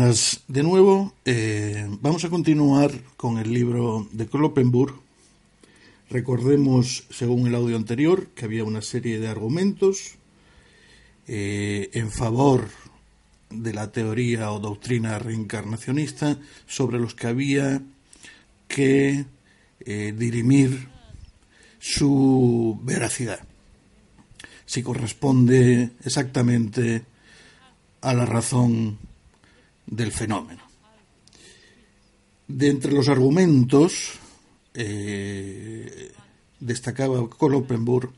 De nuevo. Eh, vamos a continuar con el libro de Kloppenburg. Recordemos, según el audio anterior, que había una serie de argumentos eh, en favor de la teoría o doctrina reencarnacionista sobre los que había que eh, dirimir su veracidad, si corresponde exactamente a la razón del fenómeno. De entre los argumentos eh, destacaba Koloppenburg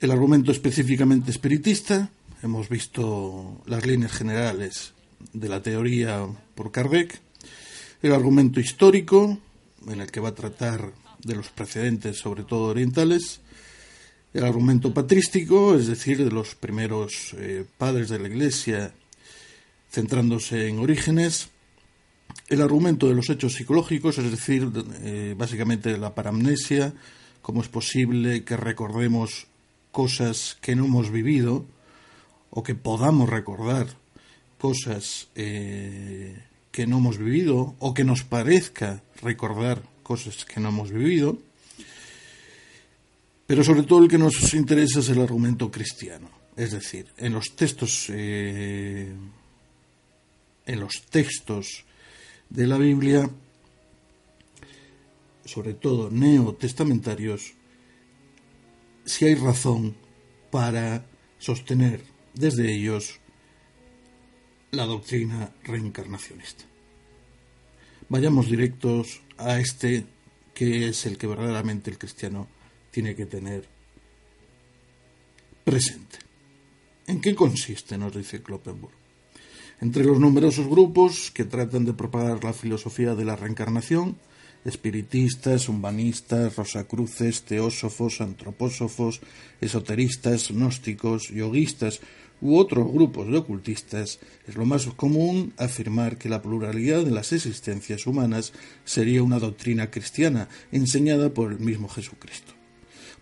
el argumento específicamente espiritista, hemos visto las líneas generales de la teoría por Kardec, el argumento histórico, en el que va a tratar de los precedentes, sobre todo orientales, el argumento patrístico, es decir, de los primeros eh, padres de la Iglesia centrándose en orígenes, el argumento de los hechos psicológicos, es decir, eh, básicamente la paramnesia, cómo es posible que recordemos cosas que no hemos vivido o que podamos recordar cosas eh, que no hemos vivido o que nos parezca recordar cosas que no hemos vivido, pero sobre todo el que nos interesa es el argumento cristiano, es decir, en los textos eh, en los textos de la Biblia, sobre todo neotestamentarios, si hay razón para sostener desde ellos la doctrina reencarnacionista. Vayamos directos a este que es el que verdaderamente el cristiano tiene que tener presente. ¿En qué consiste? nos dice Kloppenburg. Entre los numerosos grupos que tratan de propagar la filosofía de la reencarnación, espiritistas, humanistas, rosacruces, teósofos, antropósofos, esoteristas, gnósticos, yoguistas u otros grupos de ocultistas, es lo más común afirmar que la pluralidad de las existencias humanas sería una doctrina cristiana enseñada por el mismo Jesucristo.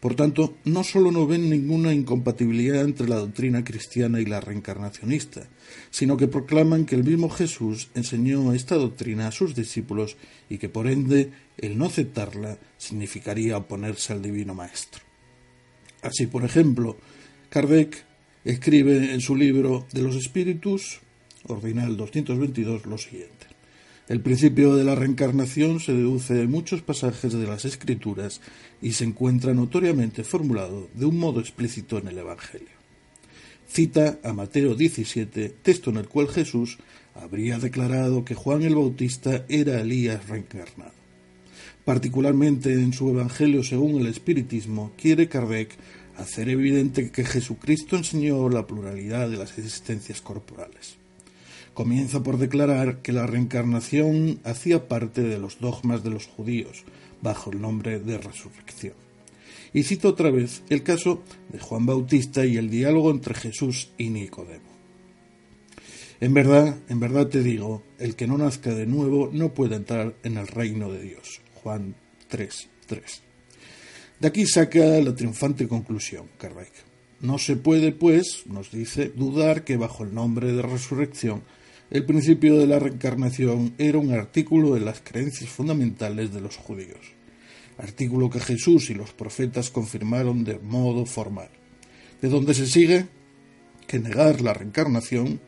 Por tanto, no solo no ven ninguna incompatibilidad entre la doctrina cristiana y la reencarnacionista, sino que proclaman que el mismo Jesús enseñó esta doctrina a sus discípulos y que por ende el no aceptarla significaría oponerse al divino Maestro. Así, por ejemplo, Kardec escribe en su libro de los espíritus, ordinal 222, lo siguiente. El principio de la reencarnación se deduce de muchos pasajes de las Escrituras y se encuentra notoriamente formulado de un modo explícito en el Evangelio. Cita a Mateo 17, texto en el cual Jesús habría declarado que Juan el Bautista era Elías reencarnado. Particularmente en su Evangelio según el Espiritismo, quiere Kardec hacer evidente que Jesucristo enseñó la pluralidad de las existencias corporales comienza por declarar que la reencarnación hacía parte de los dogmas de los judíos, bajo el nombre de resurrección. Y cito otra vez el caso de Juan Bautista y el diálogo entre Jesús y Nicodemo. En verdad, en verdad te digo, el que no nazca de nuevo no puede entrar en el reino de Dios. Juan 3, 3. De aquí saca la triunfante conclusión, Kardec. No se puede, pues, nos dice, dudar que bajo el nombre de resurrección el principio de la reencarnación era un artículo de las creencias fundamentales de los judíos, artículo que Jesús y los profetas confirmaron de modo formal, de donde se sigue que negar la reencarnación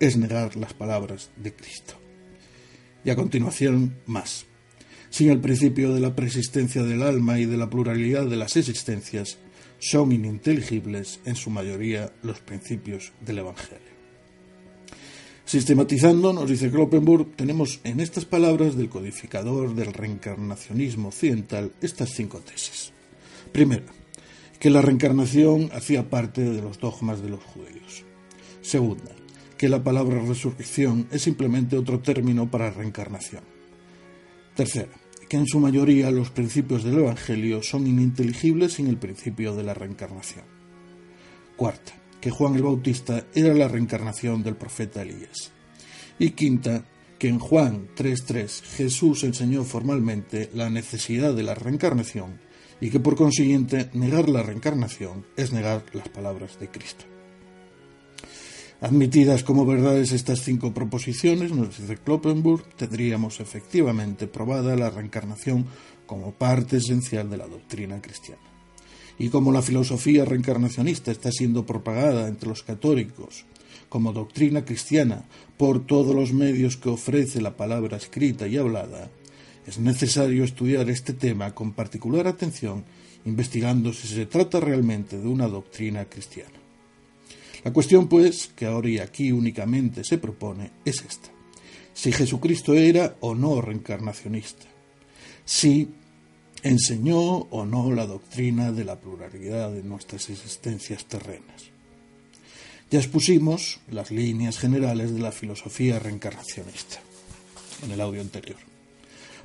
es negar las palabras de Cristo. Y a continuación, más. Sin el principio de la persistencia del alma y de la pluralidad de las existencias, son ininteligibles en su mayoría los principios del Evangelio. Sistematizando, nos dice Kloppenburg, tenemos en estas palabras del codificador del reencarnacionismo occidental estas cinco tesis. Primera, que la reencarnación hacía parte de los dogmas de los judíos. Segunda, que la palabra resurrección es simplemente otro término para reencarnación. Tercera, que en su mayoría los principios del Evangelio son ininteligibles sin el principio de la reencarnación. Cuarta, que Juan el Bautista era la reencarnación del profeta Elías. Y quinta, que en Juan 3.3 Jesús enseñó formalmente la necesidad de la reencarnación y que por consiguiente negar la reencarnación es negar las palabras de Cristo. Admitidas como verdades estas cinco proposiciones, nos dice Kloppenburg, tendríamos efectivamente probada la reencarnación como parte esencial de la doctrina cristiana y como la filosofía reencarnacionista está siendo propagada entre los católicos como doctrina cristiana por todos los medios que ofrece la palabra escrita y hablada, es necesario estudiar este tema con particular atención, investigando si se trata realmente de una doctrina cristiana. La cuestión, pues, que ahora y aquí únicamente se propone es esta. Si Jesucristo era o no reencarnacionista. Si enseñó o no la doctrina de la pluralidad de nuestras existencias terrenas. Ya expusimos las líneas generales de la filosofía reencarnacionista en el audio anterior.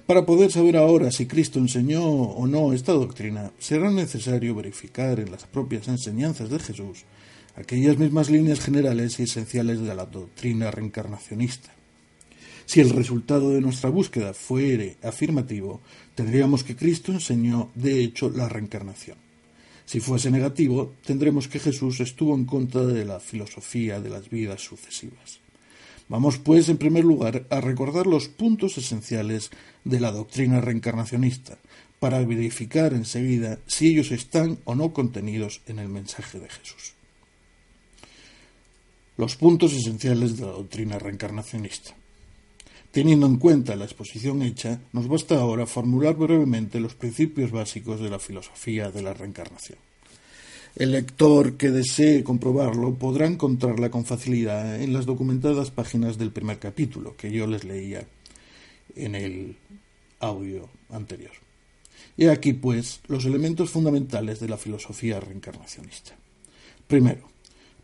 Para poder saber ahora si Cristo enseñó o no esta doctrina, será necesario verificar en las propias enseñanzas de Jesús aquellas mismas líneas generales y esenciales de la doctrina reencarnacionista si el resultado de nuestra búsqueda fuere afirmativo, tendríamos que Cristo enseñó, de hecho, la reencarnación. Si fuese negativo, tendremos que Jesús estuvo en contra de la filosofía de las vidas sucesivas. Vamos, pues, en primer lugar, a recordar los puntos esenciales de la doctrina reencarnacionista, para verificar enseguida si ellos están o no contenidos en el mensaje de Jesús. Los puntos esenciales de la doctrina reencarnacionista. Teniendo en cuenta la exposición hecha, nos basta ahora formular brevemente los principios básicos de la filosofía de la reencarnación. El lector que desee comprobarlo podrá encontrarla con facilidad en las documentadas páginas del primer capítulo que yo les leía en el audio anterior. He aquí, pues, los elementos fundamentales de la filosofía reencarnacionista. Primero,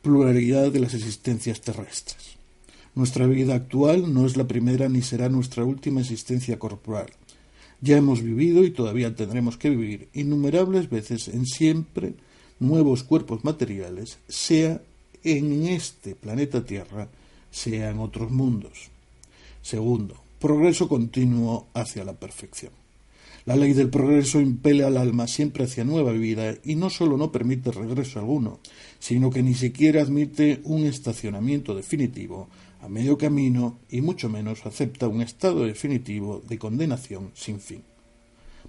pluralidad de las existencias terrestres. Nuestra vida actual no es la primera ni será nuestra última existencia corporal. Ya hemos vivido y todavía tendremos que vivir innumerables veces en siempre nuevos cuerpos materiales, sea en este planeta Tierra, sea en otros mundos. Segundo, progreso continuo hacia la perfección. La ley del progreso impele al alma siempre hacia nueva vida y no sólo no permite regreso alguno, sino que ni siquiera admite un estacionamiento definitivo a medio camino y mucho menos acepta un estado definitivo de condenación sin fin.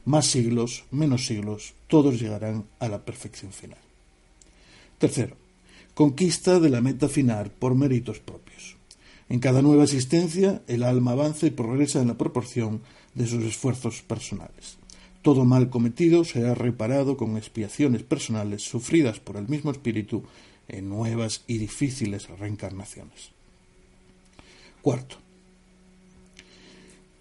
Más siglos, menos siglos, todos llegarán a la perfección final. Tercero, conquista de la meta final por méritos propios. En cada nueva existencia, el alma avanza y progresa en la proporción de sus esfuerzos personales. Todo mal cometido será reparado con expiaciones personales sufridas por el mismo espíritu en nuevas y difíciles reencarnaciones. Cuarto,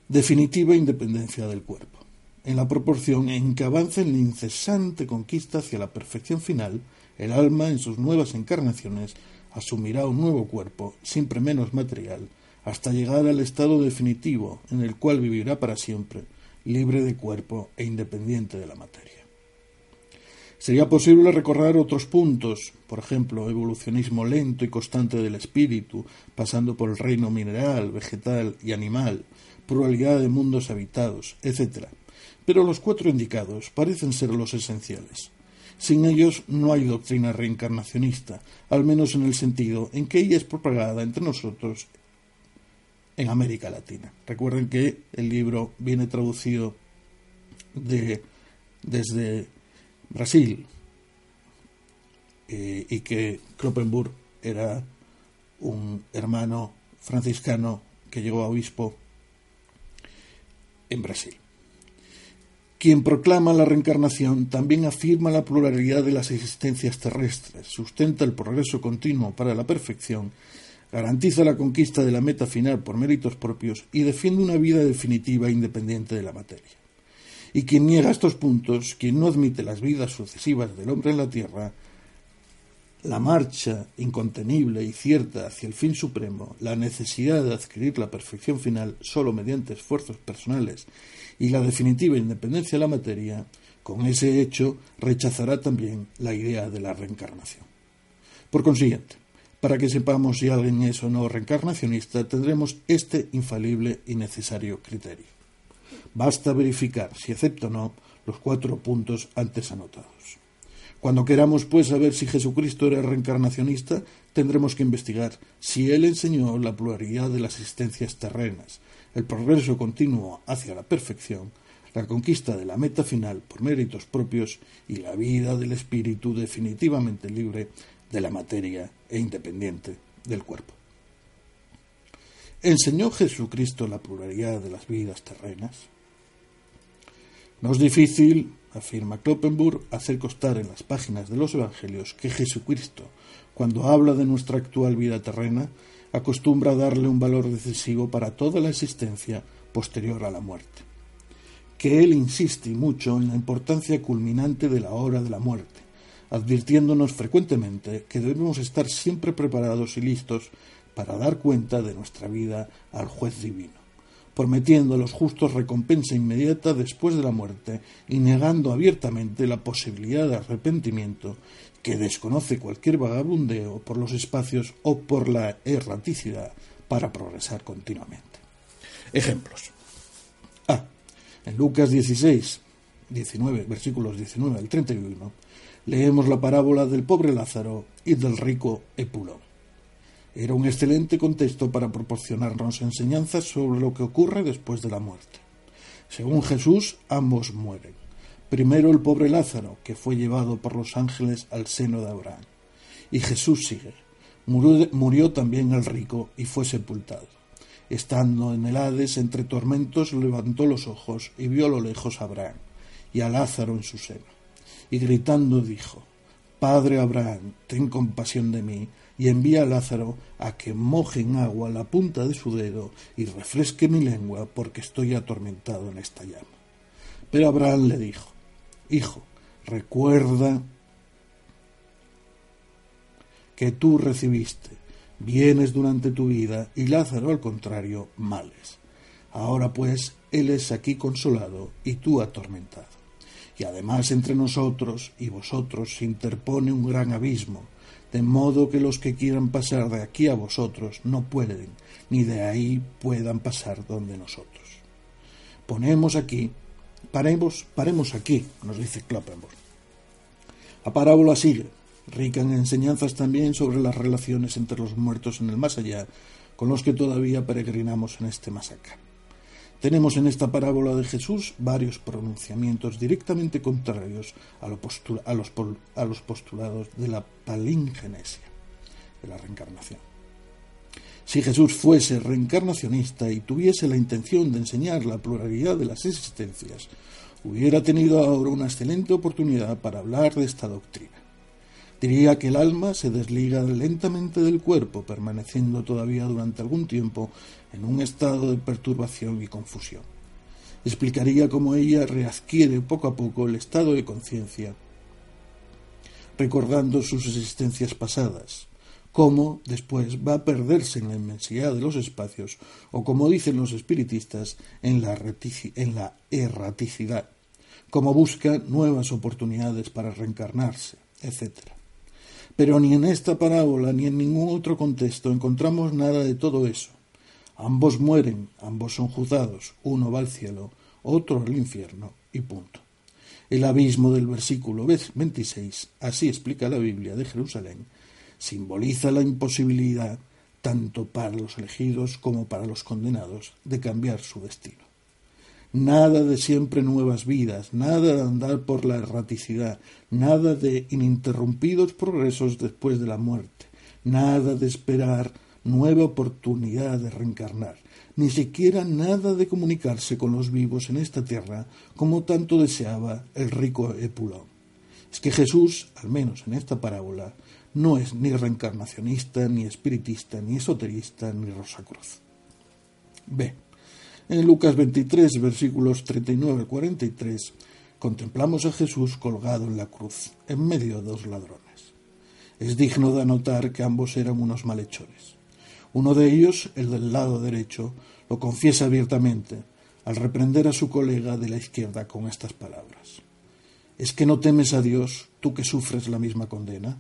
definitiva independencia del cuerpo. En la proporción en que avanza en la incesante conquista hacia la perfección final, el alma en sus nuevas encarnaciones asumirá un nuevo cuerpo, siempre menos material, hasta llegar al estado definitivo en el cual vivirá para siempre, libre de cuerpo e independiente de la materia. Sería posible recorrer otros puntos, por ejemplo, evolucionismo lento y constante del espíritu, pasando por el reino mineral, vegetal y animal, pluralidad de mundos habitados, etc. Pero los cuatro indicados parecen ser los esenciales. Sin ellos no hay doctrina reencarnacionista, al menos en el sentido en que ella es propagada entre nosotros en América Latina. Recuerden que el libro viene traducido de, desde Brasil eh, y que Kloppenburg era un hermano franciscano que llegó a obispo en Brasil. Quien proclama la reencarnación también afirma la pluralidad de las existencias terrestres, sustenta el progreso continuo para la perfección garantiza la conquista de la meta final por méritos propios y defiende una vida definitiva e independiente de la materia. Y quien niega estos puntos, quien no admite las vidas sucesivas del hombre en la tierra, la marcha incontenible y cierta hacia el fin supremo, la necesidad de adquirir la perfección final solo mediante esfuerzos personales y la definitiva independencia de la materia, con ese hecho rechazará también la idea de la reencarnación. Por consiguiente, para que sepamos si alguien es o no reencarnacionista, tendremos este infalible y necesario criterio. Basta verificar si acepta o no los cuatro puntos antes anotados. Cuando queramos, pues, saber si Jesucristo era reencarnacionista, tendremos que investigar si Él enseñó la pluralidad de las existencias terrenas, el progreso continuo hacia la perfección, la conquista de la meta final por méritos propios y la vida del espíritu definitivamente libre de la materia e independiente del cuerpo. ¿Enseñó Jesucristo la pluralidad de las vidas terrenas? No es difícil, afirma Kloppenburg, hacer constar en las páginas de los Evangelios que Jesucristo, cuando habla de nuestra actual vida terrena, acostumbra a darle un valor decisivo para toda la existencia posterior a la muerte. Que él insiste mucho en la importancia culminante de la hora de la muerte, advirtiéndonos frecuentemente que debemos estar siempre preparados y listos para dar cuenta de nuestra vida al juez divino, prometiendo a los justos recompensa inmediata después de la muerte y negando abiertamente la posibilidad de arrepentimiento que desconoce cualquier vagabundeo por los espacios o por la erraticidad para progresar continuamente. Ejemplos. A. En Lucas 16, 19, versículos 19 al 31, leemos la parábola del pobre Lázaro y del rico Epulón. Era un excelente contexto para proporcionarnos enseñanzas sobre lo que ocurre después de la muerte. Según Jesús, ambos mueren. Primero el pobre Lázaro, que fue llevado por los ángeles al seno de Abraham. Y Jesús sigue. Murió, también el rico y fue sepultado. Estando en el Hades entre tormentos, levantó los ojos y vio a lo lejos a Abraham y a Lázaro en su seno. Y gritando dijo, Padre Abraham, ten compasión de mí, y envía a Lázaro a que moje en agua la punta de su dedo y refresque mi lengua, porque estoy atormentado en esta llama. Pero Abraham le dijo, Hijo, recuerda que tú recibiste bienes durante tu vida y Lázaro, al contrario, males. Ahora pues, él es aquí consolado y tú atormentado. Y además entre nosotros y vosotros se interpone un gran abismo, de modo que los que quieran pasar de aquí a vosotros no pueden, ni de ahí puedan pasar donde nosotros. Ponemos aquí, paremos, paremos aquí, nos dice Kloppenborg. La parábola sigue, rica en enseñanzas también sobre las relaciones entre los muertos en el más allá, con los que todavía peregrinamos en este más acá. Tenemos en esta parábola de Jesús varios pronunciamientos directamente contrarios a, los, postulados de la palingenesia, de la reencarnación. Si Jesús fuese reencarnacionista y tuviese la intención de enseñar la pluralidad de las existencias, hubiera tenido ahora una excelente oportunidad para hablar de esta doctrina. Diría que el alma se desliga lentamente del cuerpo, permaneciendo todavía durante algún tiempo en un estado de perturbación y confusión. Explicaría cómo ella readquiere poco a poco el estado de conciencia, recordando sus existencias pasadas, cómo después va a perderse en la inmensidad de los espacios, o como dicen los espiritistas, en la, en la erraticidad, cómo busca nuevas oportunidades para reencarnarse, etc. Pero ni en esta parábola ni en ningún otro contexto encontramos nada de todo eso. Ambos mueren, ambos son juzgados, uno va al cielo, otro al infierno, y punto. El abismo del versículo 26, así explica la Biblia de Jerusalén, simboliza la imposibilidad, tanto para los elegidos como para los condenados, de cambiar su destino. Nada de siempre nuevas vidas, nada de andar por la erraticidad, nada de ininterrumpidos progresos después de la muerte, nada de esperar nueva oportunidad de reencarnar, ni siquiera nada de comunicarse con los vivos en esta tierra como tanto deseaba el rico Epulón. Es que Jesús, al menos en esta parábola, no es ni reencarnacionista, ni espiritista, ni esoterista, ni Rosacruz. B. En Lucas 23, versículos 39 al 43, contemplamos a Jesús colgado en la cruz, en medio de dos ladrones. Es digno de anotar que ambos eran unos malhechores. Uno de ellos, el del lado derecho, lo confiesa abiertamente al reprender a su colega de la izquierda con estas palabras. ¿Es que no temes a Dios, tú que sufres la misma condena?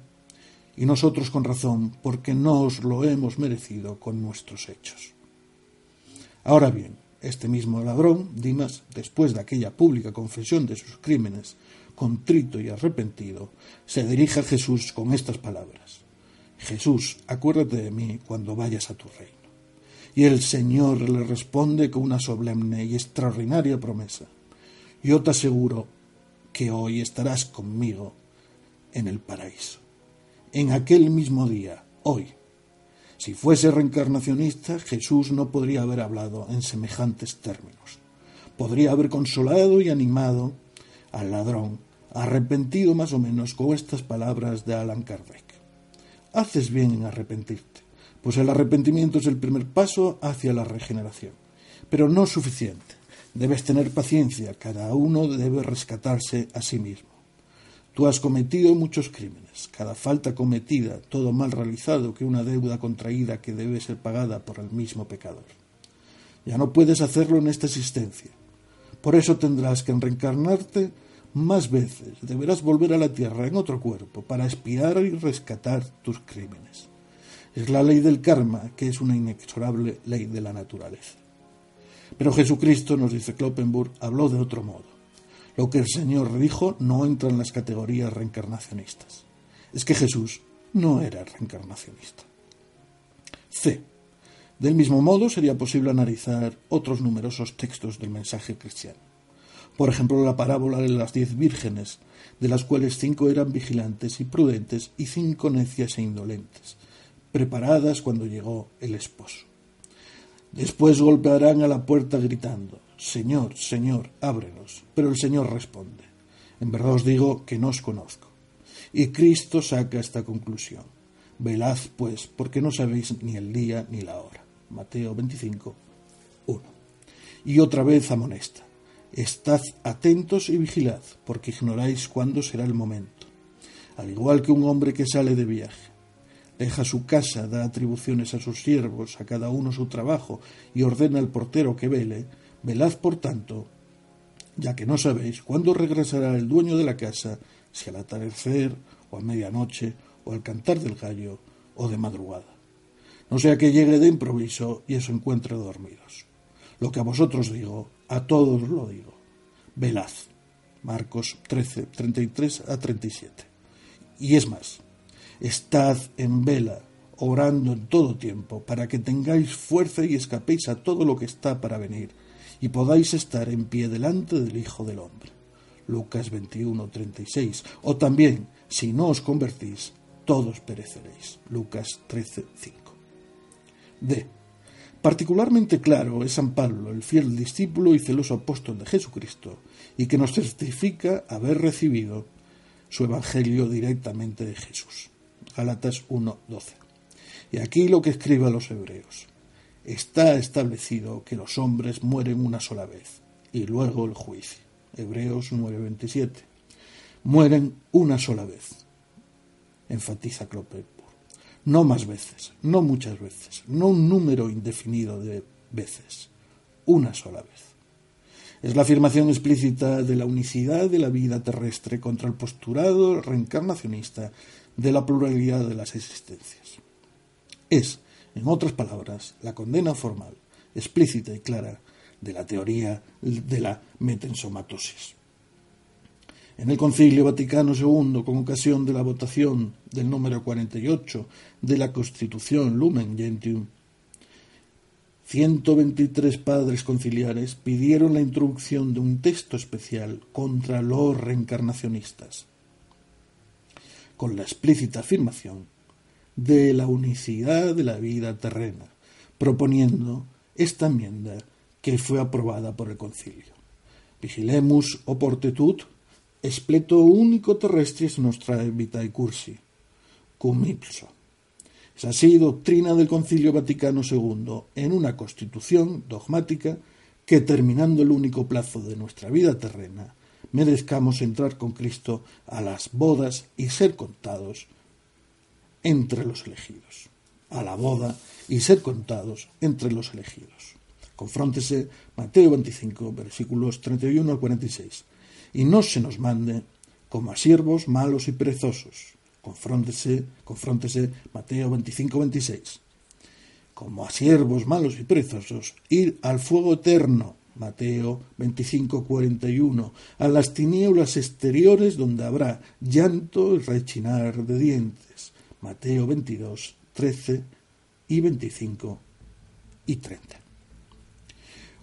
Y nosotros con razón, porque no os lo hemos merecido con nuestros hechos. Ahora bien, este mismo ladrón, Dimas, después de aquella pública confesión de sus crímenes, contrito y arrepentido, se dirige a Jesús con estas palabras. Jesús, acuérdate de mí cuando vayas a tu reino. Y el Señor le responde con una solemne y extraordinaria promesa. Yo te aseguro que hoy estarás conmigo en el paraíso. En aquel mismo día, hoy, si fuese reencarnacionista, Jesús no podría haber hablado en semejantes términos. Podría haber consolado y animado al ladrón, arrepentido más o menos con estas palabras de Alan Kardec. Haces bien en arrepentirte, pues el arrepentimiento es el primer paso hacia la regeneración. Pero no suficiente. Debes tener paciencia, cada uno debe rescatarse a sí mismo. Tú has cometido muchos crímenes, cada falta cometida, todo mal realizado que una deuda contraída que debe ser pagada por el mismo pecador. Ya no puedes hacerlo en esta existencia. Por eso tendrás que reencarnarte más veces. Deberás volver a la tierra en otro cuerpo para espiar y rescatar tus crímenes. Es la ley del karma, que es una inexorable ley de la naturaleza. Pero Jesucristo, nos dice Kloppenburg, habló de otro modo. Lo que el Señor dijo no entra en las categorías reencarnacionistas. Es que Jesús no era reencarnacionista. C. Del mismo modo, sería posible analizar otros numerosos textos del mensaje cristiano. Por ejemplo, la parábola de las diez vírgenes, de las cuales cinco eran vigilantes y prudentes y cinco necias e indolentes, preparadas cuando llegó el esposo. Después golpearán a la puerta gritando, Señor, Señor, ábrenos. Pero el Señor responde, En verdad os digo que no os conozco. Y Cristo saca esta conclusión. Velad, pues, porque no sabéis ni el día ni la hora. Mateo 25, 1. Y otra vez amonesta. Estad atentos y vigilad, porque ignoráis cuándo será el momento. Al igual que un hombre que sale de viaje deja su casa, da atribuciones a sus siervos, a cada uno su trabajo, y ordena al portero que vele, velad por tanto, ya que no sabéis cuándo regresará el dueño de la casa, si al atardecer, o a medianoche, o al cantar del gallo, o de madrugada. No sea que llegue de improviso y os encuentre dormidos. Lo que a vosotros digo, a todos lo digo. Velad. Marcos 13, 33 a 37. Y es más, Estad en vela, orando en todo tiempo, para que tengáis fuerza y escapéis a todo lo que está para venir, y podáis estar en pie delante del Hijo del Hombre. Lucas 21, 36. O también, si no os convertís, todos pereceréis. Lucas 13, 5. D. Particularmente claro es San Pablo, el fiel discípulo y celoso apóstol de Jesucristo, y que nos certifica haber recibido su Evangelio directamente de Jesús. Galatas 1.12. Y aquí lo que escribe a los hebreos. Está establecido que los hombres mueren una sola vez y luego el juicio. Hebreos 9.27. Mueren una sola vez. Enfatiza Clopepur. No más veces, no muchas veces, no un número indefinido de veces. Una sola vez. Es la afirmación explícita de la unicidad de la vida terrestre contra el postulado reencarnacionista de la pluralidad de las existencias. Es, en otras palabras, la condena formal, explícita y clara de la teoría de la metensomatosis. En el Concilio Vaticano II, con ocasión de la votación del número 48 de la Constitución Lumen Gentium, 123 padres conciliares pidieron la introducción de un texto especial contra los reencarnacionistas con la explícita afirmación de la unicidad de la vida terrena, proponiendo esta enmienda que fue aprobada por el concilio. Vigilemus oportetut espleto único terrestris nostra vitae cursi, cum ipso. Es así doctrina del Concilio Vaticano II en una constitución dogmática que, terminando el único plazo de nuestra vida terrena, merezcamos entrar con Cristo a las bodas y ser contados entre los elegidos. A la boda y ser contados entre los elegidos. Confróntese Mateo 25, versículos 31 al 46. Y no se nos mande como a siervos malos y perezosos. Confróntese, confróntese Mateo 25, 26. Como a siervos malos y perezosos, ir al fuego eterno Mateo 25, 41, a las tinieblas exteriores donde habrá llanto y rechinar de dientes. Mateo 22, 13 y 25 y 30.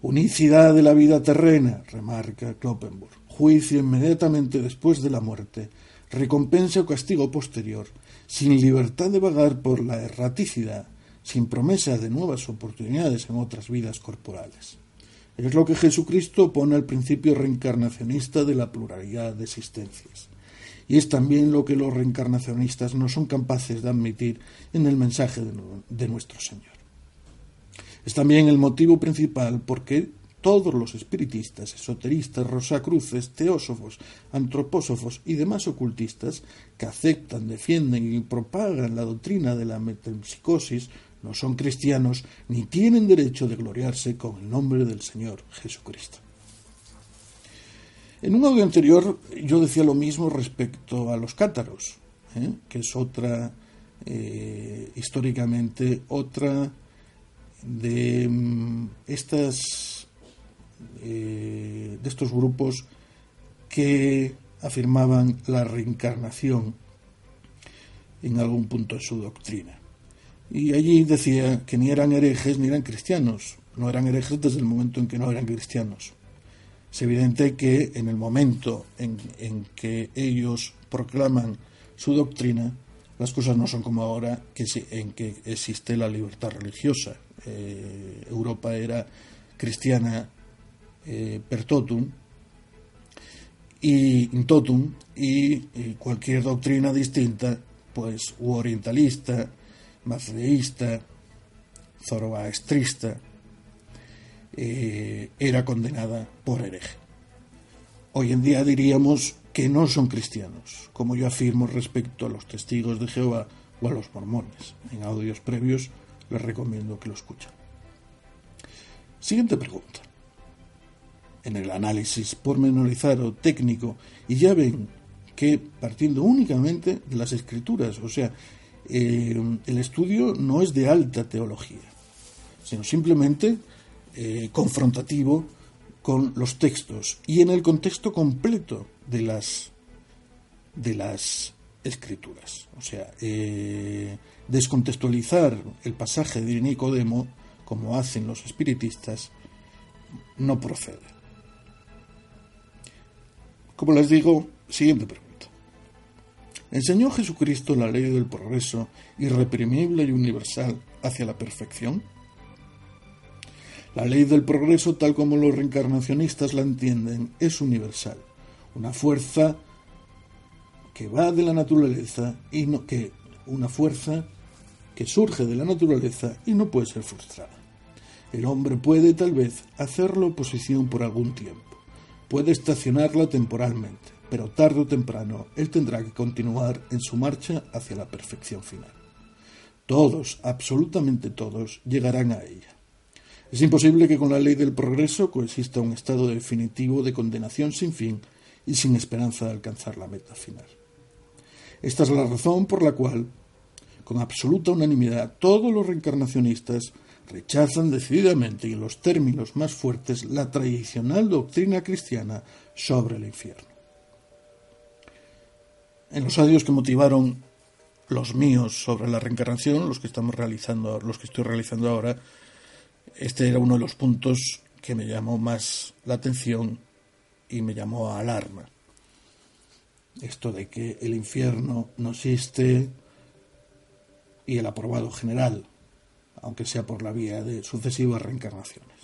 Unicidad de la vida terrena, remarca Kloppenburg. Juicio inmediatamente después de la muerte, recompensa o castigo posterior, sin libertad de vagar por la erraticidad, sin promesa de nuevas oportunidades en otras vidas corporales. Es lo que Jesucristo pone al principio reencarnacionista de la pluralidad de existencias. Y es también lo que los reencarnacionistas no son capaces de admitir en el mensaje de, nuestro Señor. Es también el motivo principal por qué todos los espiritistas, esoteristas, rosacruces, teósofos, antropósofos y demás ocultistas que aceptan, defienden y propagan la doctrina de la metempsicosis no son cristianos ni tienen derecho de gloriarse con el nombre del Señor Jesucristo. En un audio anterior yo decía lo mismo respecto a los cátaros, ¿eh? que es otra, eh, históricamente, otra de mm, estas eh, de estos grupos que afirmaban la reencarnación en algún punto de su doctrina. Y allí decía que ni eran herejes ni eran cristianos. No eran herejes desde el momento en que no eran cristianos. Es evidente que en el momento en, que ellos proclaman su doctrina, las cosas no son como ahora, que en que existe la libertad religiosa. Eh, Europa era cristiana eh, per totum y totum y, cualquier doctrina distinta, pues u orientalista, mazdeísta, zoroastrista, eh, era condenada por hereje. Hoy en día diríamos que no son cristianos, como yo afirmo respecto a los testigos de Jehová o a los mormones. En audios previos les recomiendo que lo escuchen. Siguiente pregunta. En el análisis pormenorizado técnico, y ya ven que partiendo únicamente de las escrituras, o sea, eh, el estudio no es de alta teología, sino simplemente eh, confrontativo con los textos y en el contexto completo de las de las escrituras. O sea, eh, descontextualizar el pasaje de Nicodemo, como hacen los espiritistas, no procede. Como les digo, siguiente pregunta. ¿Enseñó Jesucristo la ley del progreso irreprimible y universal hacia la perfección? La ley del progreso, tal como los reencarnacionistas la entienden, es universal, una fuerza que va de la naturaleza y no que una fuerza que surge de la naturaleza y no puede ser frustrada. El hombre puede tal vez hacerlo oposición por algún tiempo, puede estacionarla temporalmente, pero tarde o temprano él tendrá que continuar en su marcha hacia la perfección final. Todos, absolutamente todos, llegarán a ella. Es imposible que con la ley del progreso coexista un estado definitivo de condenación sin fin y sin esperanza de alcanzar la meta final. Esta es la razón por la cual, con absoluta unanimidad, todos los reencarnacionistas rechazan decididamente y en los términos más fuertes la tradicional doctrina cristiana sobre el infierno. En los audios que motivaron los míos sobre la reencarnación, los que estamos realizando, los que estoy realizando ahora, este era uno de los puntos que me llamó más la atención y me llamó a alarma. Esto de que el infierno no existe y el aprobado general, aunque sea por la vía de sucesivas reencarnaciones.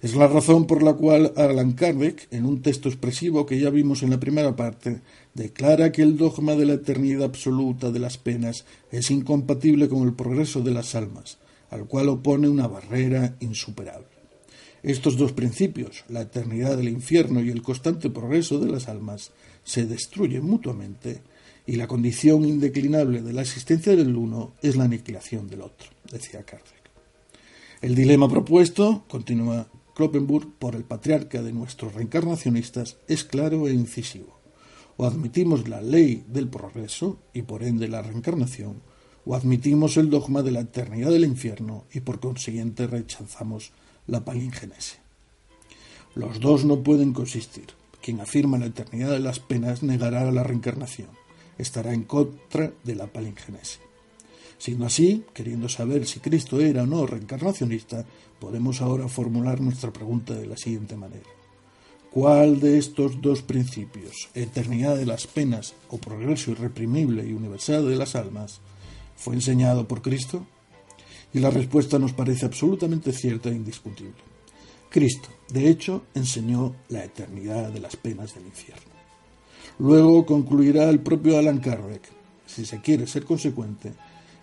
Es la razón por la cual Alan Kardec, en un texto expresivo que ya vimos en la primera parte, declara que el dogma de la eternidad absoluta de las penas es incompatible con el progreso de las almas, al cual opone una barrera insuperable. Estos dos principios, la eternidad del infierno y el constante progreso de las almas, se destruyen mutuamente y la condición indeclinable de la existencia del uno es la aniquilación del otro, decía Kardec. El dilema propuesto, continúa Kloppenburg, por el patriarca de nuestros reencarnacionistas es claro e incisivo. O admitimos la ley del progreso y por ende la reencarnación, o admitimos el dogma de la eternidad del infierno y por consiguiente rechazamos la palingénese. Los dos no pueden consistir. Quien afirma la eternidad de las penas negará la reencarnación, estará en contra de la palingénese. Siendo así, queriendo saber si Cristo era o no reencarnacionista, podemos ahora formular nuestra pregunta de la siguiente manera. ¿Cuál de estos dos principios, eternidad de las penas o progreso irreprimible y universal de las almas, fue enseñado por Cristo? Y la respuesta nos parece absolutamente cierta e indiscutible. Cristo, de hecho, enseñó la eternidad de las penas del infierno. Luego concluirá el propio Alan Kardec, si se quiere ser consecuente,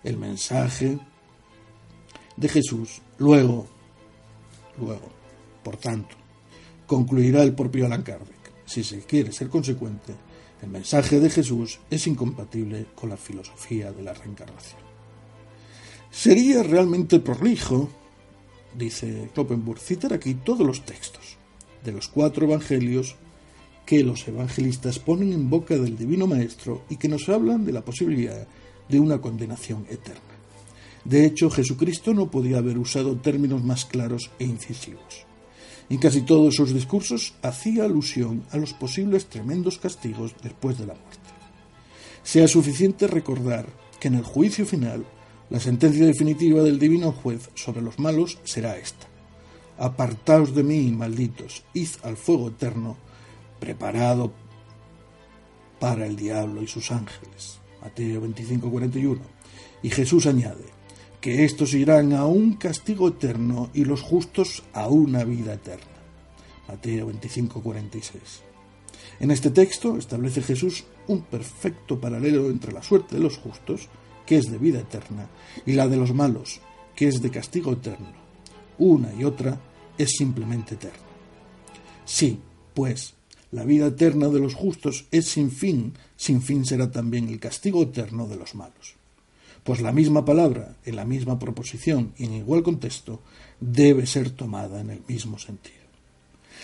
el mensaje de Jesús. Luego, luego, por tanto, concluirá el propio Alan Kardec, si se quiere ser consecuente, el mensaje de Jesús es incompatible con la filosofía de la reencarnación. Sería realmente prolijo, dice Kloppenburg, citar aquí todos los textos de los cuatro evangelios que los evangelistas ponen en boca del Divino Maestro y que nos hablan de la posibilidad de una condenación eterna. De hecho, Jesucristo no podía haber usado términos más claros e incisivos. En casi todos sus discursos hacía alusión a los posibles tremendos castigos después de la muerte. Sea suficiente recordar que en el juicio final La sentencia definitiva del divino juez sobre los malos será esta. Apartaos de mí, malditos, id al fuego eterno, preparado para el diablo y sus ángeles. Mateo 25, 41. Y Jesús añade, que estos irán a un castigo eterno y los justos a una vida eterna. Mateo 25, 46. En este texto establece Jesús un perfecto paralelo entre la suerte de los justos que es de vida eterna, y la de los malos, que es de castigo eterno. Una y otra es simplemente eterna. Sí, pues, la vida eterna de los justos es sin fin, sin fin será también el castigo eterno de los malos. Pues la misma palabra, en la misma proposición y en igual contexto, debe ser tomada en el mismo sentido.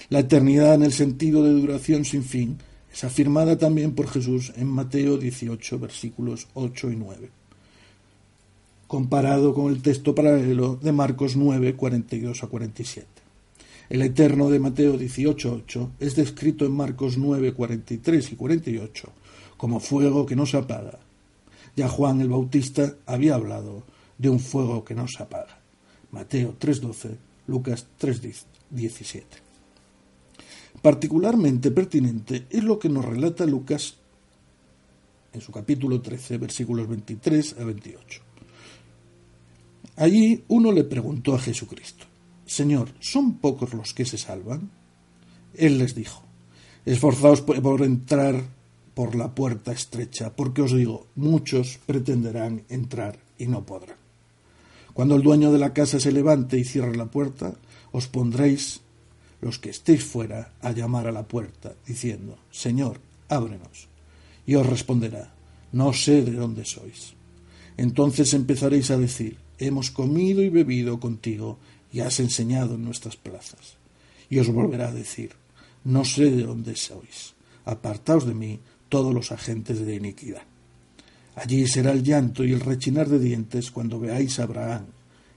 La eternidad en el sentido de duración sin fin es afirmada también por Jesús en Mateo 18, versículos 8 y 9 comparado con el texto paralelo de Marcos 9, 42 a 47. El Eterno de Mateo 18, 8 es descrito en Marcos 9, 43 y 48 como fuego que no se apaga. Ya Juan el Bautista había hablado de un fuego que no se apaga. Mateo 3.12, Lucas 3.17. Particularmente pertinente es lo que nos relata Lucas en su capítulo 13, versículos 23 a 28. Allí uno le preguntó a Jesucristo, Señor, ¿son pocos los que se salvan? Él les dijo, Esforzaos por entrar por la puerta estrecha, porque os digo, muchos pretenderán entrar y no podrán. Cuando el dueño de la casa se levante y cierre la puerta, os pondréis los que estéis fuera a llamar a la puerta, diciendo, Señor, ábrenos. Y os responderá, no sé de dónde sois. Entonces empezaréis a decir, hemos comido y bebido contigo y has enseñado en nuestras plazas. Y os volverá a decir, no sé de dónde sois, apartaos de mí todos los agentes de iniquidad. Allí será el llanto y el rechinar de dientes cuando veáis a Abraham,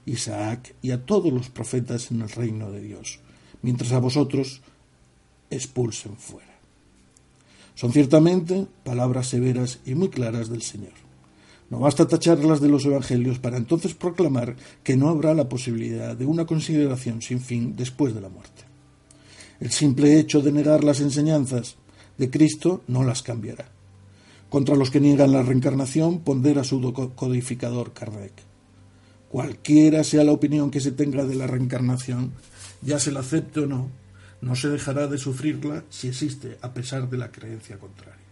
Isaac y a todos los profetas en el reino de Dios, mientras a vosotros expulsen fuera. Son ciertamente palabras severas y muy claras del Señor. No basta tacharlas de los evangelios para entonces proclamar que no habrá la posibilidad de una consideración sin fin después de la muerte. El simple hecho de negar las enseñanzas de Cristo no las cambiará. Contra los que niegan la reencarnación pondera su codificador Kardec. Cualquiera sea la opinión que se tenga de la reencarnación, ya se la acepte o no, no se dejará de sufrirla si existe a pesar de la creencia contraria.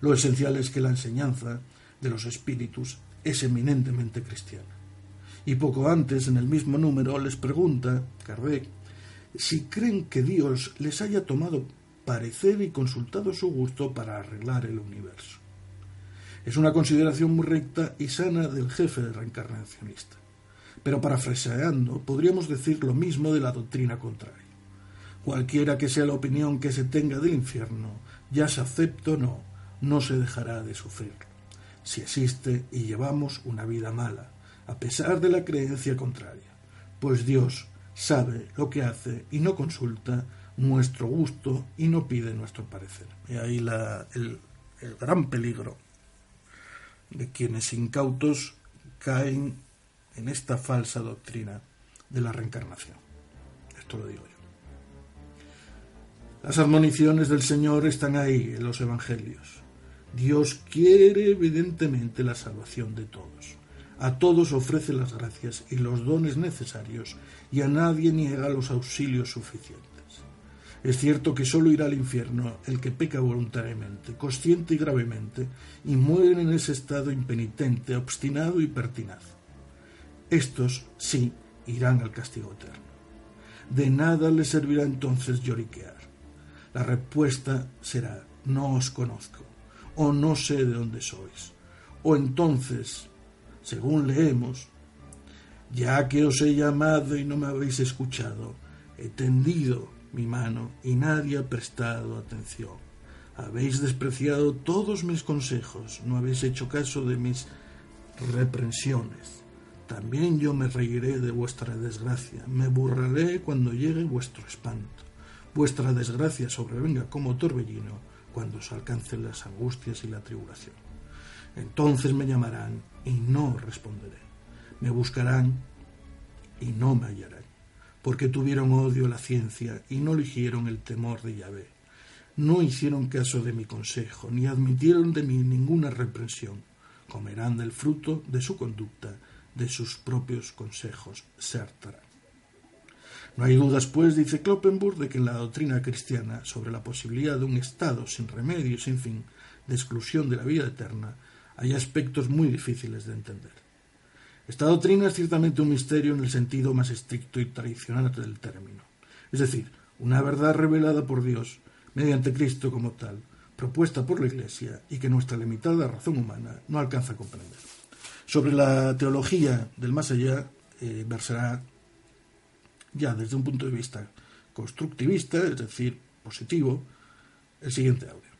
Lo esencial es que la enseñanza de los espíritus es eminentemente cristiana. Y poco antes, en el mismo número, les pregunta Kardec si creen que Dios les haya tomado parecer y consultado su gusto para arreglar el universo. Es una consideración muy recta y sana del jefe de reencarnacionista. Pero parafraseando, podríamos decir lo mismo de la doctrina contraria. Cualquiera que sea la opinión que se tenga del infierno, ya se acepte o no, no se dejará de sufrirlo si existe y llevamos una vida mala, a pesar de la creencia contraria, pues Dios sabe lo que hace y no consulta nuestro gusto y no pide nuestro parecer. Y ahí la, el, el gran peligro de quienes incautos caen en esta falsa doctrina de la reencarnación. Esto lo digo yo. Las admoniciones del Señor están ahí en los Evangelios. Dios quiere evidentemente la salvación de todos. A todos ofrece las gracias y los dones necesarios y a nadie niega los auxilios suficientes. Es cierto que sólo irá al infierno el que peca voluntariamente, consciente y gravemente, y muere en ese estado impenitente, obstinado y pertinaz. Estos, sí, irán al castigo eterno. De nada les servirá entonces lloriquear. La respuesta será, no os conozco o no sé de dónde sois. O entonces, según leemos, ya que os he llamado y no me habéis escuchado, he tendido mi mano y nadie ha prestado atención. Habéis despreciado todos mis consejos, no habéis hecho caso de mis reprensiones. También yo me reiré de vuestra desgracia, me burlaré cuando llegue vuestro espanto. Vuestra desgracia sobrevenga como torbellino, cuando os alcancen las angustias y la tribulación. Entonces me llamarán y no responderé. Me buscarán y no me hallarán, porque tuvieron odio a la ciencia y no eligieron el temor de Yahvé. No hicieron caso de mi consejo, ni admitieron de mí ninguna reprensión. Comerán del fruto de su conducta, de sus propios consejos se hartarán. No hay dudas, pues, dice Kloppenburg, de que en la doctrina cristiana sobre la posibilidad de un estado sin remedio sin fin de exclusión de la vida eterna hay aspectos muy difíciles de entender. Esta doctrina es ciertamente un misterio en el sentido más estricto y tradicional del término, es decir, una verdad revelada por Dios mediante Cristo como tal, propuesta por la Iglesia y que nuestra limitada razón humana no alcanza a comprender. Sobre la teología del más allá eh, versará ya desde un punto de vista constructivista, es decir, positivo, el siguiente audio.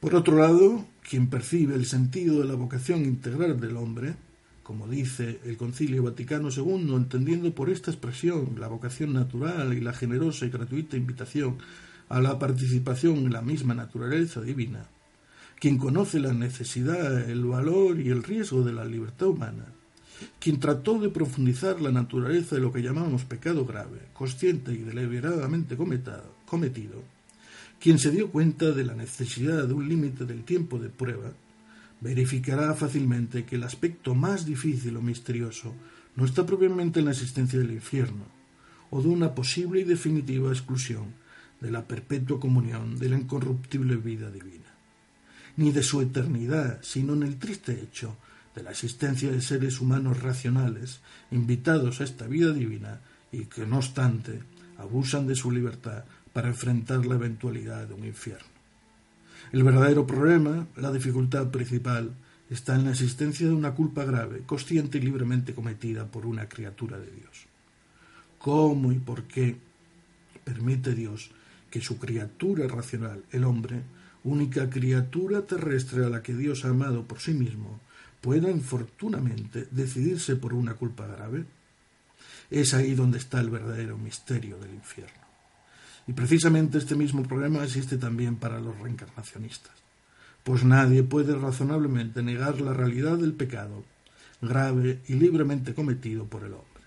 Por otro lado, quien percibe el sentido de la vocación integral del hombre, como dice el Concilio Vaticano II, entendiendo por esta expresión la vocación natural y la generosa y gratuita invitación a la participación en la misma naturaleza divina, quien conoce la necesidad, el valor y el riesgo de la libertad humana, quien trató de profundizar la naturaleza de lo que llamamos pecado grave, consciente y deliberadamente cometido, quien se dio cuenta de la necesidad de un límite del tiempo de prueba, verificará fácilmente que el aspecto más difícil o misterioso no está propiamente en la existencia del infierno, o de una posible y definitiva exclusión de la perpetua comunión de la incorruptible vida divina, ni de su eternidad, sino en el triste hecho de la existencia de seres humanos racionales invitados a esta vida divina y que, no obstante, abusan de su libertad para enfrentar la eventualidad de un infierno. El verdadero problema, la dificultad principal, está en la existencia de una culpa grave, consciente y libremente cometida por una criatura de Dios. ¿Cómo y por qué permite Dios que su criatura racional, el hombre, única criatura terrestre a la que Dios ha amado por sí mismo, pueda infortunamente decidirse por una culpa grave? Es ahí donde está el verdadero misterio del infierno. Y precisamente este mismo problema existe también para los reencarnacionistas, pues nadie puede razonablemente negar la realidad del pecado grave y libremente cometido por el hombre.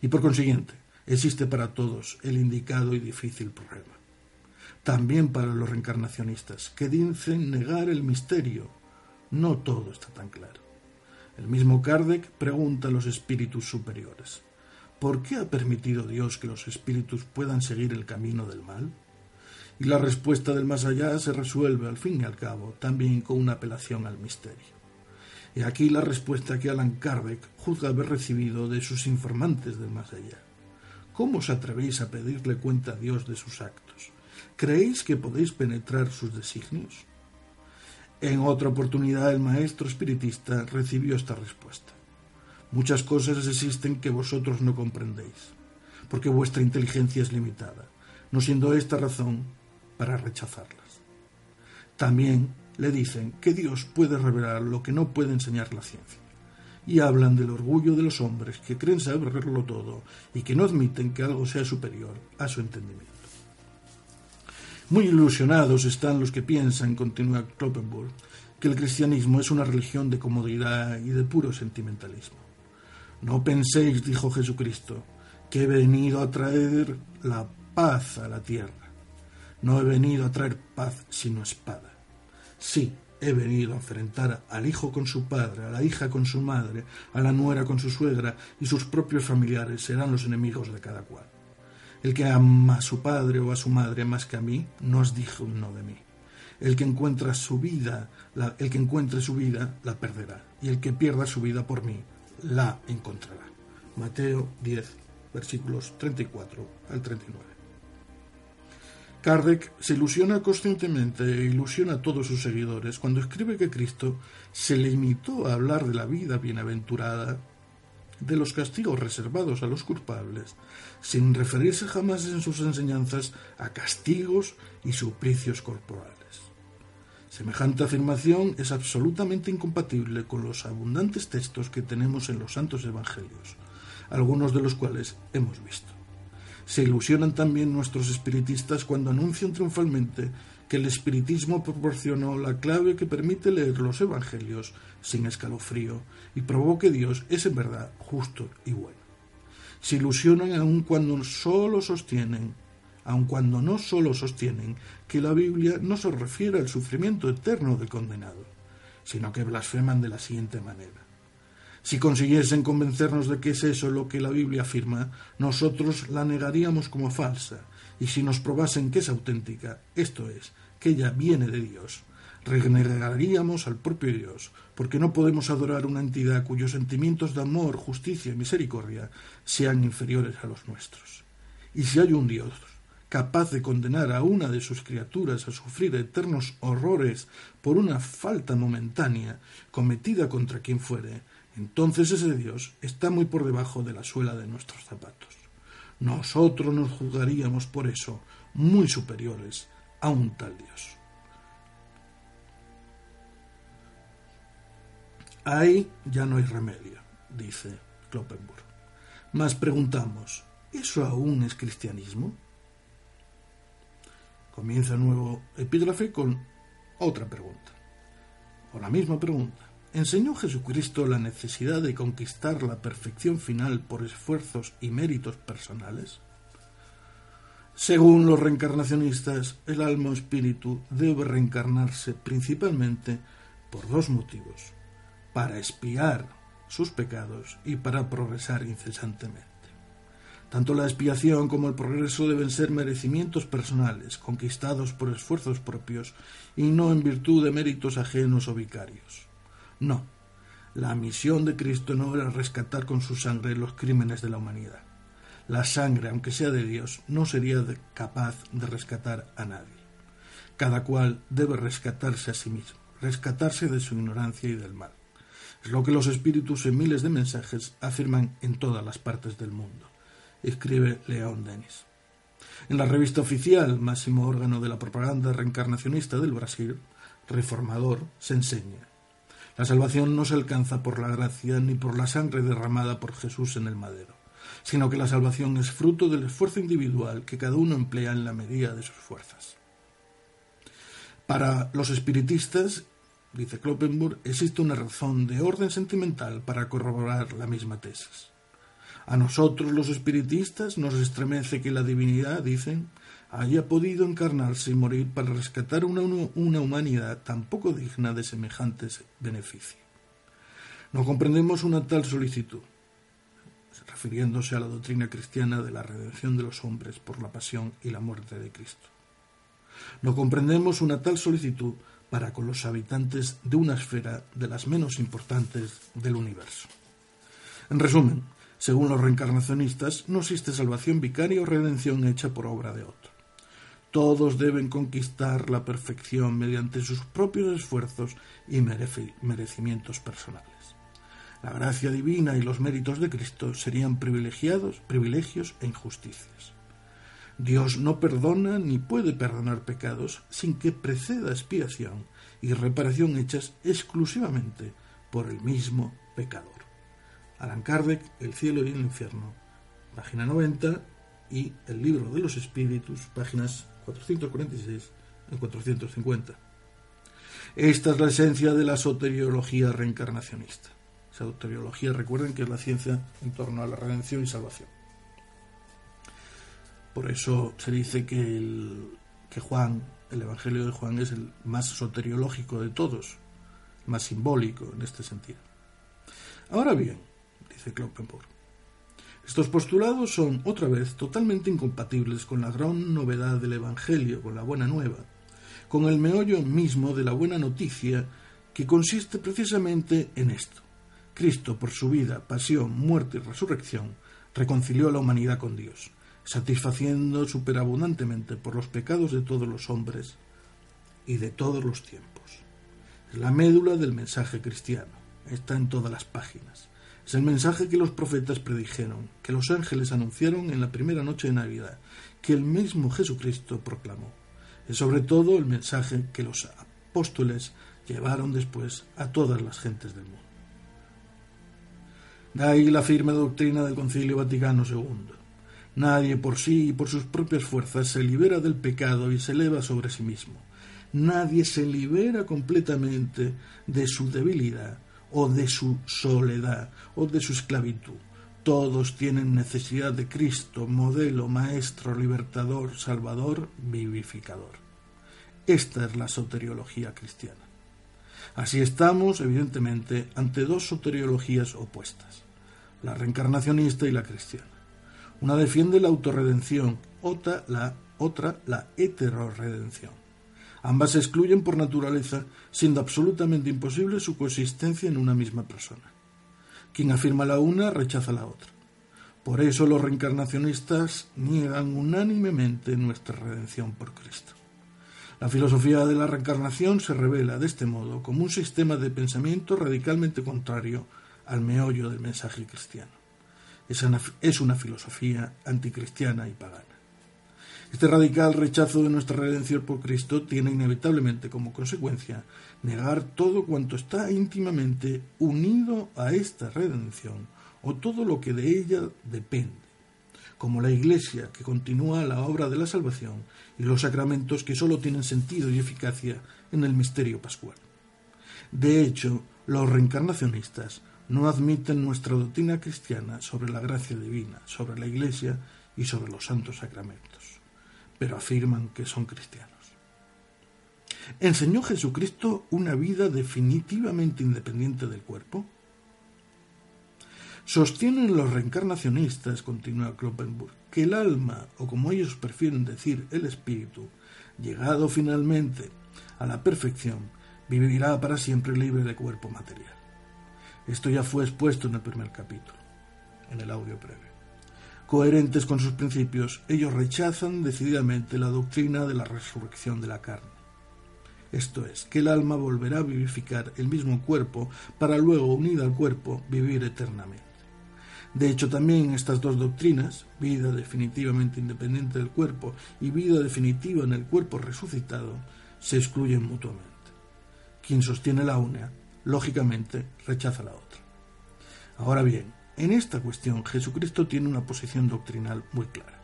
Y por consiguiente, existe para todos el indicado y difícil problema. También para los reencarnacionistas, que dicen negar el misterio. No todo está tan claro. El mismo Kardec pregunta a los espíritus superiores. ¿Por qué ha permitido Dios que los espíritus puedan seguir el camino del mal? Y la respuesta del más allá se resuelve al fin y al cabo también con una apelación al misterio. Y aquí la respuesta que Alan Kardec juzga haber recibido de sus informantes del más allá. ¿Cómo os atrevéis a pedirle cuenta a Dios de sus actos? ¿Creéis que podéis penetrar sus designios? En otra oportunidad el maestro espiritista recibió esta respuesta. Muchas cosas existen que vosotros no comprendéis, porque vuestra inteligencia es limitada, no siendo esta razón para rechazarlas. También le dicen que Dios puede revelar lo que no puede enseñar la ciencia, y hablan del orgullo de los hombres que creen saberlo todo y que no admiten que algo sea superior a su entendimiento. Muy ilusionados están los que piensan, continúa Kloppenburg, que el cristianismo es una religión de comodidad y de puro sentimentalismo. No penséis, dijo Jesucristo, que he venido a traer la paz a la tierra. No he venido a traer paz sino espada. Sí, he venido a enfrentar al hijo con su padre, a la hija con su madre, a la nuera con su suegra, y sus propios familiares serán los enemigos de cada cual. El que ama a su padre o a su madre más que a mí, no es digno de mí. El que encuentra su vida, el que encuentre su vida, la perderá. Y el que pierda su vida por mí, la encontrará. Mateo 10, versículos 34 al 39. Kardec se ilusiona conscientemente e ilusiona a todos sus seguidores cuando escribe que Cristo se limitó a hablar de la vida bienaventurada, de los castigos reservados a los culpables, sin referirse jamás en sus enseñanzas a castigos y suplicios corporales. Semejante afirmación es absolutamente incompatible con los abundantes textos que tenemos en los santos evangelios, algunos de los cuales hemos visto. Se ilusionan también nuestros espiritistas cuando anuncian triunfalmente que el espiritismo proporcionó la clave que permite leer los evangelios sin escalofrío y probó que Dios es en verdad justo y bueno. Se ilusionan aun cuando solo sostienen, aun cuando no solo sostienen que la Biblia no se refiere al sufrimiento eterno del condenado, sino que blasfeman de la siguiente manera. Si consiguiesen convencernos de que es eso lo que la Biblia afirma, nosotros la negaríamos como falsa, y si nos probasen que es auténtica, esto es, que ella viene de Dios, regeneraríamos al propio Dios, porque no podemos adorar una entidad cuyos sentimientos de amor, justicia y misericordia sean inferiores a los nuestros. Y si hay un Dios capaz de condenar a una de sus criaturas a sufrir eternos horrores por una falta momentánea cometida contra quien fuere, entonces ese Dios está muy por debajo de la suela de nuestros zapatos. Nosotros nos juzgaríamos por eso muy superiores a un tal Dios. Ahí ya no hay remedio, dice Kloppenburg. Mas preguntamos, ¿eso aún es cristianismo? Comienza nuevo epígrafe con otra pregunta, o la misma pregunta. ¿Enseñó Jesucristo la necesidad de conquistar la perfección final por esfuerzos y méritos personales? Según los reencarnacionistas, el alma o espíritu debe reencarnarse principalmente por dos motivos, para espiar sus pecados y para progresar incesantemente. Tanto la expiación como el progreso deben ser merecimientos personales, conquistados por esfuerzos propios y no en virtud de méritos ajenos o vicarios. No, la misión de Cristo no era rescatar con su sangre los crímenes de la humanidad la sangre, aunque sea de Dios, no sería capaz de rescatar a nadie. Cada cual debe rescatarse a sí mismo, rescatarse de su ignorancia y del mal. Es lo que los espíritus en miles de mensajes afirman en todas las partes del mundo, escribe León Denis. En la revista oficial, máximo órgano de la propaganda reencarnacionista del Brasil, Reformador, se enseña. La salvación no se alcanza por la gracia ni por la sangre derramada por Jesús en el madero sino que la salvación es fruto del esfuerzo individual que cada uno emplea en la medida de sus fuerzas. Para los espiritistas, dice Kloppenburg, existe una razón de orden sentimental para corroborar la misma tesis. A nosotros los espiritistas nos estremece que la divinidad, dicen, haya podido encarnarse y morir para rescatar una, una humanidad tan poco digna de semejantes beneficios. No comprendemos una tal solicitud refiriéndose a la doctrina cristiana de la redención de los hombres por la pasión y la muerte de Cristo. No comprendemos una tal solicitud para con los habitantes de una esfera de las menos importantes del universo. En resumen, según los reencarnacionistas, no existe salvación vicaria o redención hecha por obra de otro. Todos deben conquistar la perfección mediante sus propios esfuerzos y merecimientos personales. La gracia divina y los méritos de Cristo serían privilegiados, privilegios e injusticias. Dios no perdona ni puede perdonar pecados sin que preceda expiación y reparación hechas exclusivamente por el mismo pecador. Alan Kardec, El cielo y el infierno, página 90, y El libro de los espíritus, páginas 446 y 450. Esta es la esencia de la soteriología reencarnacionista. Soteriología, recuerden que es la ciencia en torno a la redención y salvación. Por eso se dice que, el, que Juan, el Evangelio de Juan, es el más soteriológico de todos, más simbólico en este sentido. Ahora bien, dice Kloppenburg, estos postulados son, otra vez, totalmente incompatibles con la gran novedad del Evangelio, con la buena nueva, con el meollo mismo de la buena noticia, que consiste precisamente en esto. Cristo, por su vida, pasión, muerte y resurrección, reconcilió a la humanidad con Dios, satisfaciendo superabundantemente por los pecados de todos los hombres y de todos los tiempos. Es la médula del mensaje cristiano, está en todas las páginas. Es el mensaje que los profetas predijeron, que los ángeles anunciaron en la primera noche de Navidad, que el mismo Jesucristo proclamó. Es sobre todo el mensaje que los apóstoles llevaron después a todas las gentes del mundo. De ahí la firme doctrina del Concilio Vaticano II. Nadie por sí y por sus propias fuerzas se libera del pecado y se eleva sobre sí mismo. Nadie se libera completamente de su debilidad o de su soledad o de su esclavitud. Todos tienen necesidad de Cristo, modelo, maestro, libertador, salvador, vivificador. Esta es la soteriología cristiana. Así estamos, evidentemente, ante dos soteriologías opuestas, la reencarnacionista y la cristiana. Una defiende la autorredención, otra la, otra la heterorredención. Ambas se excluyen por naturaleza, siendo absolutamente imposible su coexistencia en una misma persona. Quien afirma la una rechaza la otra. Por eso los reencarnacionistas niegan unánimemente nuestra redención por Cristo. La filosofía de la reencarnación se revela de este modo como un sistema de pensamiento radicalmente contrario al meollo del mensaje cristiano. Es una, filosofía anticristiana y pagana. Este radical rechazo de nuestra redención por Cristo tiene inevitablemente como consecuencia negar todo cuanto está íntimamente unido a esta redención o todo lo que de ella depende, como la Iglesia que continúa la obra de la salvación y los sacramentos que sólo tienen sentido y eficacia en el misterio pascual. De hecho, los reencarnacionistas no admiten nuestra doctrina cristiana sobre la gracia divina, sobre la Iglesia y sobre los santos sacramentos, pero afirman que son cristianos. ¿Enseñó Jesucristo una vida definitivamente independiente del cuerpo? Sostienen los reencarnacionistas, continúa Kloppenburg, que el alma, o como ellos prefieren decir el espíritu, llegado finalmente a la perfección, vivirá para siempre libre de cuerpo material. Esto ya fue expuesto en el primer capítulo, en el audio breve. Coherentes con sus principios, ellos rechazan decididamente la doctrina de la resurrección de la carne. Esto es, que el alma volverá a vivificar el mismo cuerpo para luego, unida al cuerpo, vivir eternamente. De hecho, también estas dos doctrinas, vida definitivamente independiente del cuerpo y vida definitiva en el cuerpo resucitado, se excluyen mutuamente. Quien sostiene la una lógicamente rechaza la otra. Ahora bien, en esta cuestión Jesucristo tiene una posición doctrinal muy clara.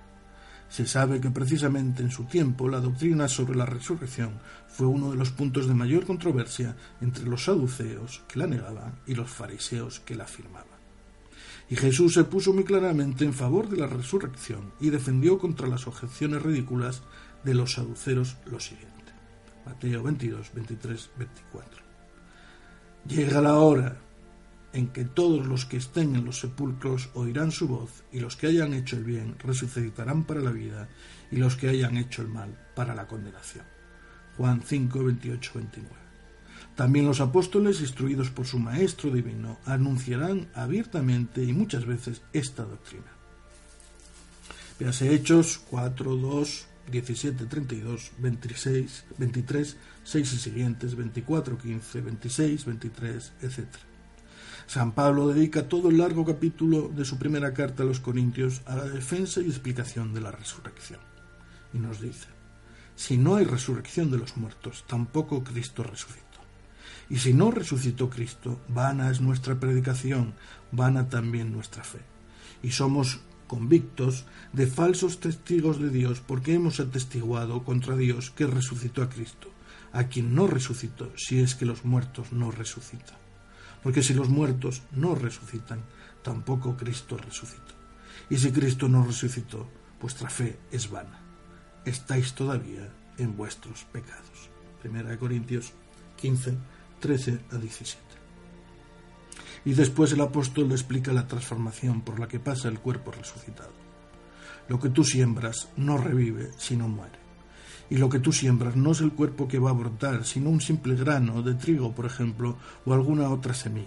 Se sabe que precisamente en su tiempo la doctrina sobre la resurrección fue uno de los puntos de mayor controversia entre los saduceos que la negaban y los fariseos que la afirmaban. Y Jesús se puso muy claramente en favor de la resurrección y defendió contra las objeciones ridículas de los saduceos lo siguiente. Mateo 22, 23, 24. Llega la hora en que todos los que estén en los sepulcros oirán su voz, y los que hayan hecho el bien resucitarán para la vida, y los que hayan hecho el mal para la condenación. Juan 5, 28, 29. También los apóstoles, instruidos por su Maestro Divino, anunciarán abiertamente y muchas veces esta doctrina. Véase Hechos 4, 2, 17, 32, 26, 23, 6 y siguientes, 24, 15, 26, 23, etc. San Pablo dedica todo el largo capítulo de su primera carta a los Corintios a la defensa y explicación de la resurrección. Y nos dice, si no hay resurrección de los muertos, tampoco Cristo resucitó. Y si no resucitó Cristo, vana es nuestra predicación, vana también nuestra fe. Y somos convictos de falsos testigos de Dios porque hemos atestiguado contra Dios que resucitó a Cristo, a quien no resucitó si es que los muertos no resucitan. Porque si los muertos no resucitan, tampoco Cristo resucitó. Y si Cristo no resucitó, vuestra fe es vana. Estáis todavía en vuestros pecados. Primera de Corintios 15, 13 a 17. Y después el apóstol le explica la transformación por la que pasa el cuerpo resucitado. Lo que tú siembras no revive, sino muere. Y lo que tú siembras no es el cuerpo que va a brotar, sino un simple grano de trigo, por ejemplo, o alguna otra semilla.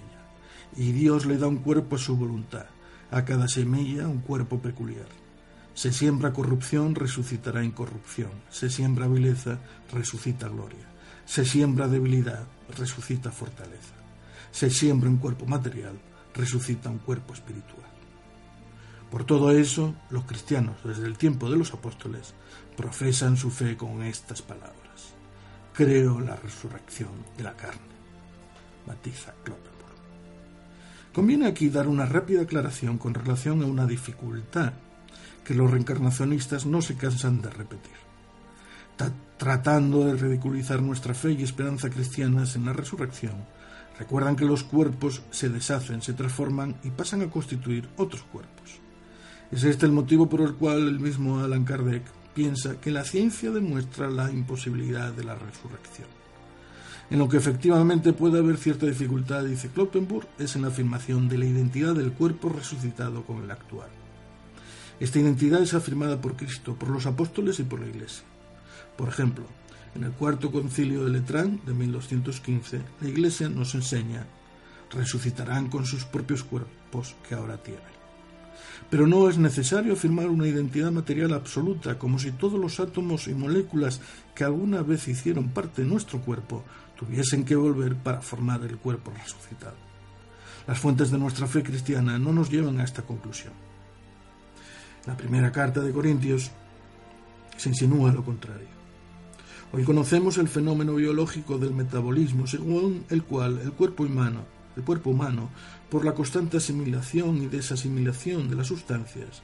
Y Dios le da un cuerpo a su voluntad, a cada semilla un cuerpo peculiar. Se siembra corrupción, resucitará incorrupción. Se siembra vileza, resucita gloria. Se siembra debilidad, resucita fortaleza se siembra un cuerpo material, resucita un cuerpo espiritual. Por todo eso, los cristianos, desde el tiempo de los apóstoles, profesan su fe con estas palabras. Creo la resurrección de la carne. Matiza Kloppenburg. Conviene aquí dar una rápida aclaración con relación a una dificultad que los reencarnacionistas no se cansan de repetir. tratando de ridiculizar nuestra fe y esperanza cristianas en la resurrección, recuerdan que los cuerpos se deshacen, se transforman y pasan a constituir otros cuerpos. Es este el motivo por el cual el mismo Alan Kardec piensa que la ciencia demuestra la imposibilidad de la resurrección. En lo que efectivamente puede haber cierta dificultad, dice Kloppenburg, es en la afirmación de la identidad del cuerpo resucitado con el actual. Esta identidad es afirmada por Cristo, por los apóstoles y por la Iglesia. Por ejemplo, en el cuarto concilio de Letrán de 1215, la Iglesia nos enseña, resucitarán con sus propios cuerpos que ahora tienen. Pero no es necesario afirmar una identidad material absoluta, como si todos los átomos y moléculas que alguna vez hicieron parte de nuestro cuerpo tuviesen que volver para formar el cuerpo resucitado. Las fuentes de nuestra fe cristiana no nos llevan a esta conclusión. la primera carta de Corintios se insinúa lo contrario. Hoy conocemos el fenómeno biológico del metabolismo, según el cual el cuerpo humano, el cuerpo humano, por la constante asimilación y desasimilación de las sustancias,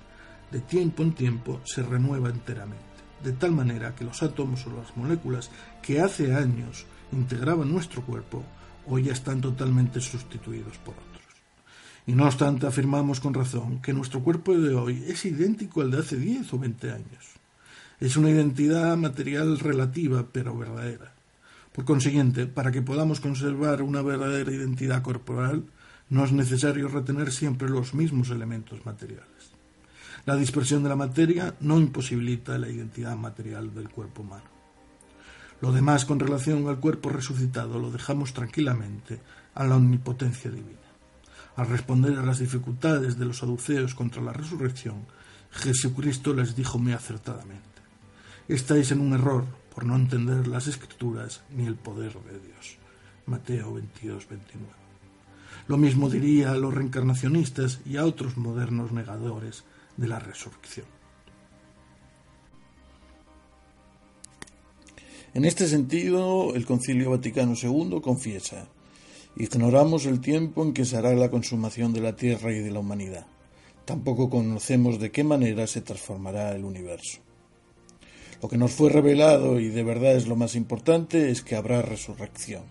de tiempo en tiempo se renueva enteramente, de tal manera que los átomos o las moléculas que hace años integraban nuestro cuerpo, hoy ya están totalmente sustituidos por otros. Y no obstante afirmamos con razón que nuestro cuerpo de hoy es idéntico al de hace 10 o 20 años. Es una identidad material relativa pero verdadera. Por consiguiente, para que podamos conservar una verdadera identidad corporal, no es necesario retener siempre los mismos elementos materiales. La dispersión de la materia no imposibilita la identidad material del cuerpo humano. Lo demás con relación al cuerpo resucitado lo dejamos tranquilamente a la omnipotencia divina. Al responder a las dificultades de los saduceos contra la resurrección, Jesucristo les dijo muy acertadamente, estáis en un error por no entender las escrituras ni el poder de Dios. Mateo 22, 29. Lo mismo diría a los reencarnacionistas y a otros modernos negadores de la resurrección. En este sentido, el Concilio Vaticano II confiesa, ignoramos el tiempo en que se hará la consumación de la Tierra y de la humanidad. Tampoco conocemos de qué manera se transformará el universo. Lo que nos fue revelado, y de verdad es lo más importante, es que habrá resurrección.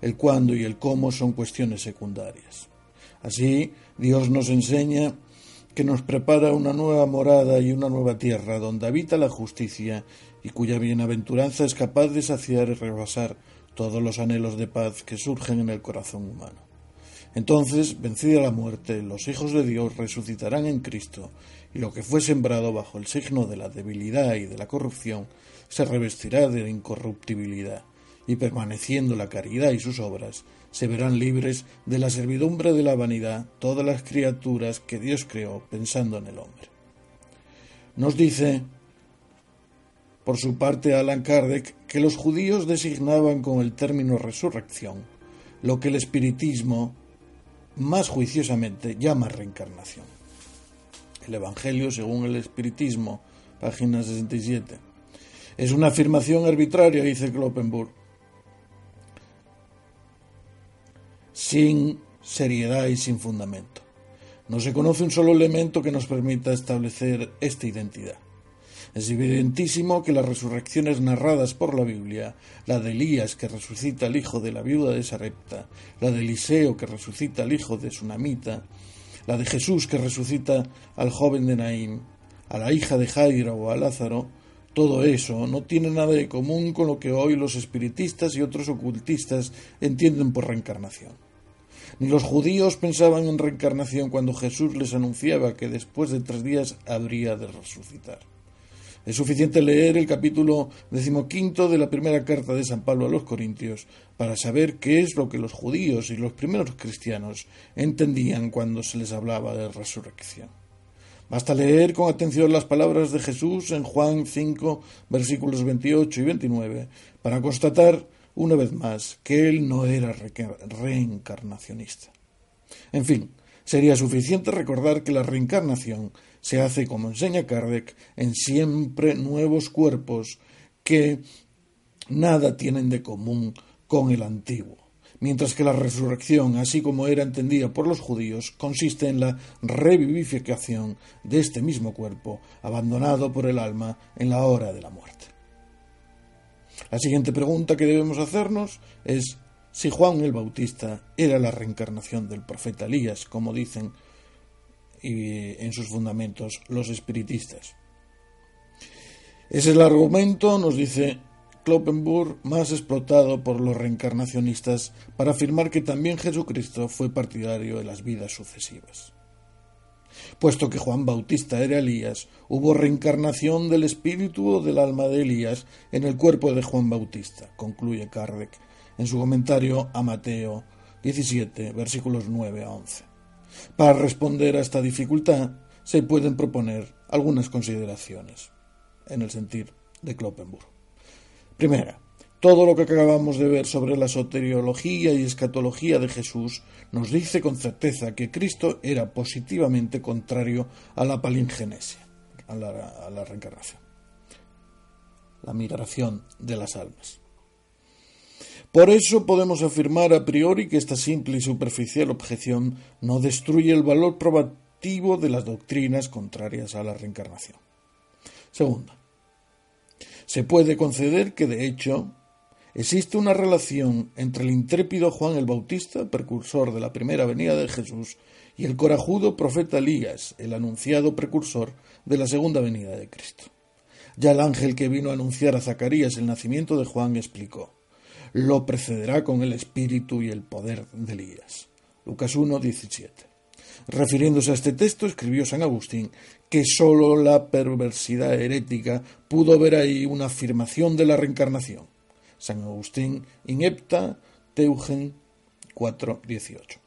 El cuándo y el cómo son cuestiones secundarias. Así, Dios nos enseña que nos prepara una nueva morada y una nueva tierra donde habita la justicia y cuya bienaventuranza es capaz de saciar y rebasar todos los anhelos de paz que surgen en el corazón humano. Entonces, vencida la muerte, los hijos de Dios resucitarán en Cristo, lo que fue sembrado bajo el signo de la debilidad y de la corrupción se revestirá de incorruptibilidad, y permaneciendo la caridad y sus obras, se verán libres de la servidumbre de la vanidad todas las criaturas que Dios creó pensando en el hombre. Nos dice por su parte, Alan Kardec, que los judíos designaban con el término resurrección lo que el espiritismo más juiciosamente llama reencarnación. El Evangelio, según el espiritismo, página 67. Es una afirmación arbitraria, dice Kloppenburg, sin seriedad y sin fundamento. No se conoce un solo elemento que nos permita establecer esta identidad. Es evidentísimo que las resurrecciones narradas por la Biblia, la de Elías que resucita al hijo de la viuda de Sarepta, la de Eliseo que resucita al hijo de Sunamita, la de Jesús que resucita al joven de Naín, a la hija de Jairo o a Lázaro, todo eso no tiene nada de común con lo que hoy los espiritistas y otros ocultistas entienden por reencarnación. Ni los judíos pensaban en reencarnación cuando Jesús les anunciaba que después de tres días habría de resucitar. Es suficiente leer el capítulo decimoquinto de la primera carta de San Pablo a los Corintios para saber qué es lo que los judíos y los primeros cristianos entendían cuando se les hablaba de resurrección. Basta leer con atención las palabras de Jesús en Juan 5, versículos 28 y 29, para constatar una vez más que él no era reencarnacionista. En fin, sería suficiente recordar que la reencarnación se hace, como enseña Kardec, en siempre nuevos cuerpos que nada tienen de común con el antiguo, mientras que la resurrección, así como era entendida por los judíos, consiste en la revivificación de este mismo cuerpo, abandonado por el alma en la hora de la muerte. La siguiente pregunta que debemos hacernos es si Juan el Bautista era la reencarnación del profeta Elías, como dicen en sus fundamentos los espiritistas. Es el argumento, nos dice Kloppenburg, más explotado por los reencarnacionistas para afirmar que también Jesucristo fue partidario de las vidas sucesivas. Puesto que Juan Bautista era Elías, hubo reencarnación del espíritu o del alma de Elías en el cuerpo de Juan Bautista, concluye Kardec en su comentario a Mateo 17, versículos 9 a 11. Para responder a esta dificultad se pueden proponer algunas consideraciones en el sentido de Kloppenburg. Primera, todo lo que acabamos de ver sobre la soteriología y escatología de Jesús nos dice con certeza que Cristo era positivamente contrario a la palingenesia, a la, a la reencarnación, la migración de las almas. Por eso podemos afirmar a priori que esta simple y superficial objeción no destruye el valor probativo de las doctrinas contrarias a la reencarnación. Segunda, se puede conceder que, de hecho, existe una relación entre el intrépido Juan el Bautista, precursor de la primera venida de Jesús, y el corajudo profeta Elías, el anunciado precursor de la segunda venida de Cristo. Ya el ángel que vino a anunciar a Zacarías el nacimiento de Juan explicó lo precederá con el espíritu y el poder de Elías. Lucas 1, 17. Refiriéndose a este texto, escribió San Agustín que sólo la perversidad herética pudo ver ahí una afirmación de la reencarnación. San Agustín, Inepta, Teugen 4, 18.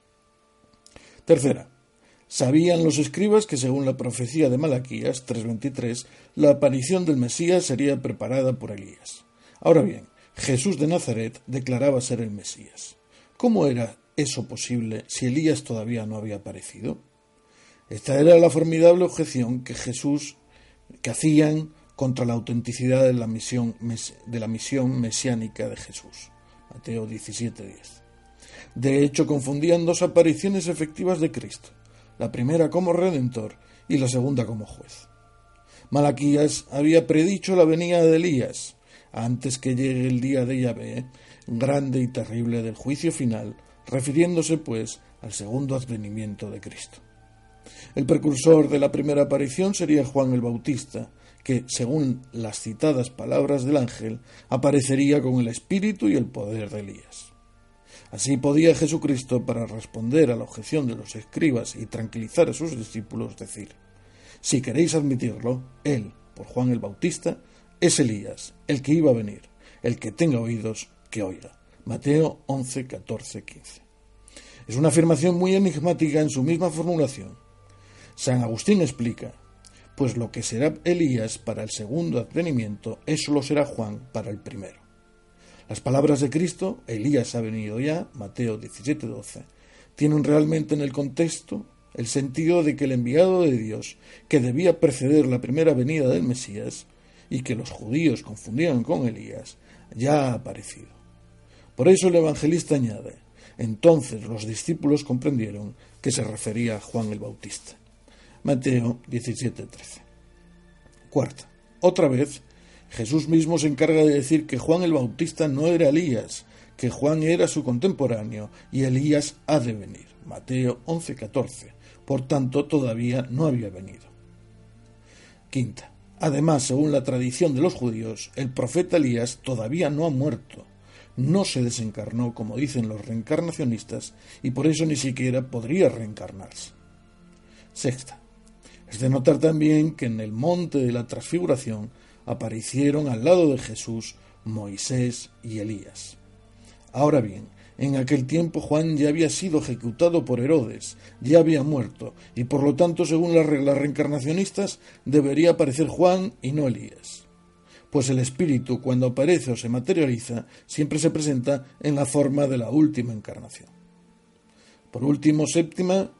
Tercera. Sabían los escribas que, según la profecía de Malaquías 3.23, la aparición del Mesías sería preparada por Elías. Ahora bien, Jesús de Nazaret declaraba ser el Mesías. ¿Cómo era eso posible si Elías todavía no había aparecido? Esta era la formidable objeción que Jesús que hacían contra la autenticidad de la misión, de la misión mesiánica de Jesús. Mateo 17:10. De hecho, confundían dos apariciones efectivas de Cristo, la primera como redentor y la segunda como juez. Malaquías había predicho la venida de Elías, antes que llegue el día de Yahvé, grande y terrible del juicio final, refiriéndose, pues, al segundo advenimiento de Cristo. El precursor de la primera aparición sería Juan el Bautista, que, según las citadas palabras del ángel, aparecería con el espíritu y el poder de Elías. Así podía Jesucristo, para responder a la objeción de los escribas y tranquilizar a sus discípulos, decir, si queréis admitirlo, él, por Juan el Bautista, es Elías, el que iba a venir. El que tenga oídos, que oiga. Mateo 11, 14, 15. Es una afirmación muy enigmática en su misma formulación. San Agustín explica, pues lo que será Elías para el segundo advenimiento, eso lo será Juan para el primero. Las palabras de Cristo, Elías ha venido ya, Mateo 17, 12, tienen realmente en el contexto el sentido de que el enviado de Dios, que debía preceder la primera venida del Mesías, y que los judíos confundieron con Elías, ya ha aparecido. Por eso el evangelista añade, entonces los discípulos comprendieron que se refería a Juan el Bautista. Mateo 17:13. Cuarta. Otra vez, Jesús mismo se encarga de decir que Juan el Bautista no era Elías, que Juan era su contemporáneo y Elías ha de venir. Mateo 11:14. Por tanto, todavía no había venido. Quinta. Además, según la tradición de los judíos, el profeta Elías todavía no ha muerto, no se desencarnó como dicen los reencarnacionistas y por eso ni siquiera podría reencarnarse. Sexta. Es de notar también que en el monte de la transfiguración aparecieron al lado de Jesús Moisés y Elías. Ahora bien, en aquel tiempo Juan ya había sido ejecutado por Herodes, ya había muerto, y por lo tanto, según las reglas reencarnacionistas, debería aparecer Juan y no Elías. Pues el espíritu, cuando aparece o se materializa, siempre se presenta en la forma de la última encarnación. Por último, séptima,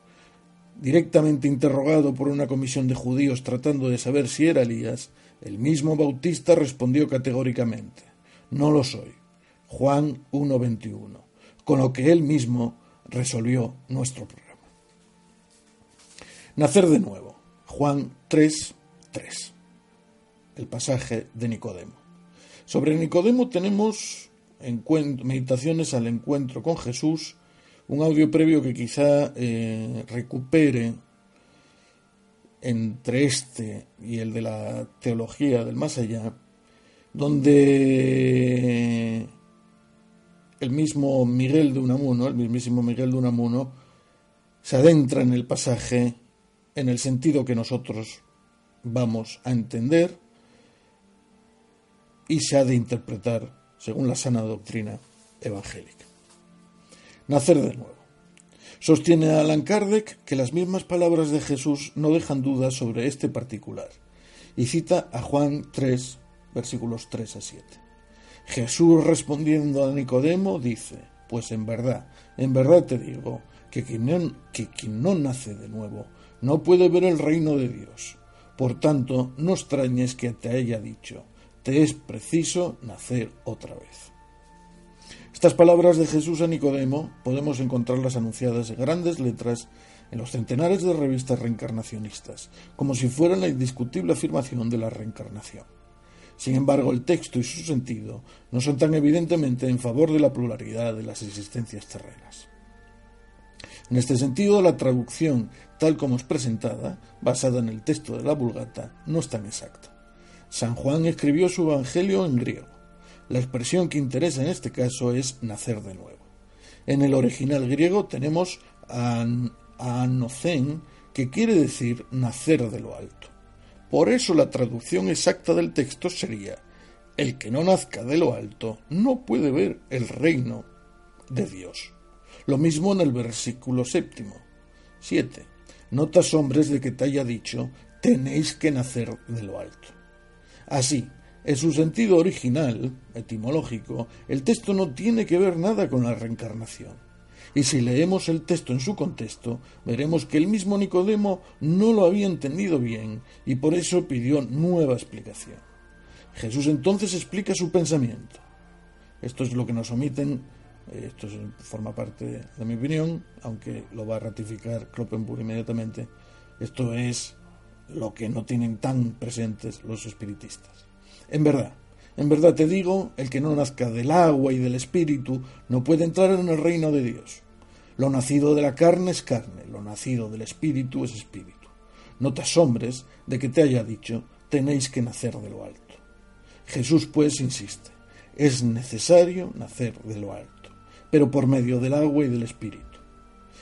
directamente interrogado por una comisión de judíos tratando de saber si era Elías, el mismo Bautista respondió categóricamente, no lo soy. Juan 1.21 con lo que él mismo resolvió nuestro programa. Nacer de nuevo. Juan 3, 3. El pasaje de Nicodemo. Sobre Nicodemo tenemos meditaciones al encuentro con Jesús, un audio previo que quizá eh, recupere entre este y el de la teología del más allá, donde el mismo Miguel de Unamuno, el mismísimo Miguel de Unamuno, se adentra en el pasaje en el sentido que nosotros vamos a entender y se ha de interpretar según la sana doctrina evangélica. Nacer de nuevo. Sostiene Alan Kardec que las mismas palabras de Jesús no dejan dudas sobre este particular y cita a Juan 3, versículos 3 a 7. Jesús respondiendo a Nicodemo dice, pues en verdad, en verdad te digo, que quien, no, nace de nuevo no puede ver el reino de Dios. Por tanto, no extrañes que te haya dicho, te es preciso nacer otra vez. Estas palabras de Jesús a Nicodemo podemos encontrarlas anunciadas en grandes letras en los centenares de revistas reencarnacionistas, como si fueran la indiscutible afirmación de la reencarnación. Sin embargo, el texto y su sentido no son tan evidentemente en favor de la pluralidad de las existencias terrenas. En este sentido, la traducción, tal como es presentada, basada en el texto de la Vulgata, no es tan exacta. San Juan escribió su Evangelio en griego. La expresión que interesa en este caso es nacer de nuevo. En el original griego tenemos anocén, que quiere decir nacer de lo alto. Por eso la traducción exacta del texto sería el que no nazca de lo alto no puede ver el reino de Dios. Lo mismo en el versículo séptimo. 7. No te asombres de que te haya dicho, tenéis que nacer de lo alto. Así, en su sentido original, etimológico, el texto no tiene que ver nada con la reencarnación. Y si leemos el texto en su contexto, veremos que el mismo Nicodemo no lo había entendido bien y por eso pidió nueva explicación. Jesús entonces explica su pensamiento. Esto es lo que nos omiten eh, esto forma parte de mi opinión, aunque lo va a ratificar Kloppenburg inmediatamente. Esto es lo que no tienen tan presentes los espiritistas. En verdad, en verdad te digo, el que no nazca del agua y del espíritu no puede entrar en el reino de Dios. Lo nacido de la carne es carne, lo nacido del espíritu es espíritu. No te asombres de que te haya dicho, tenéis que nacer de lo alto. Jesús pues insiste, es necesario nacer de lo alto pero por medio del agua y del Espíritu.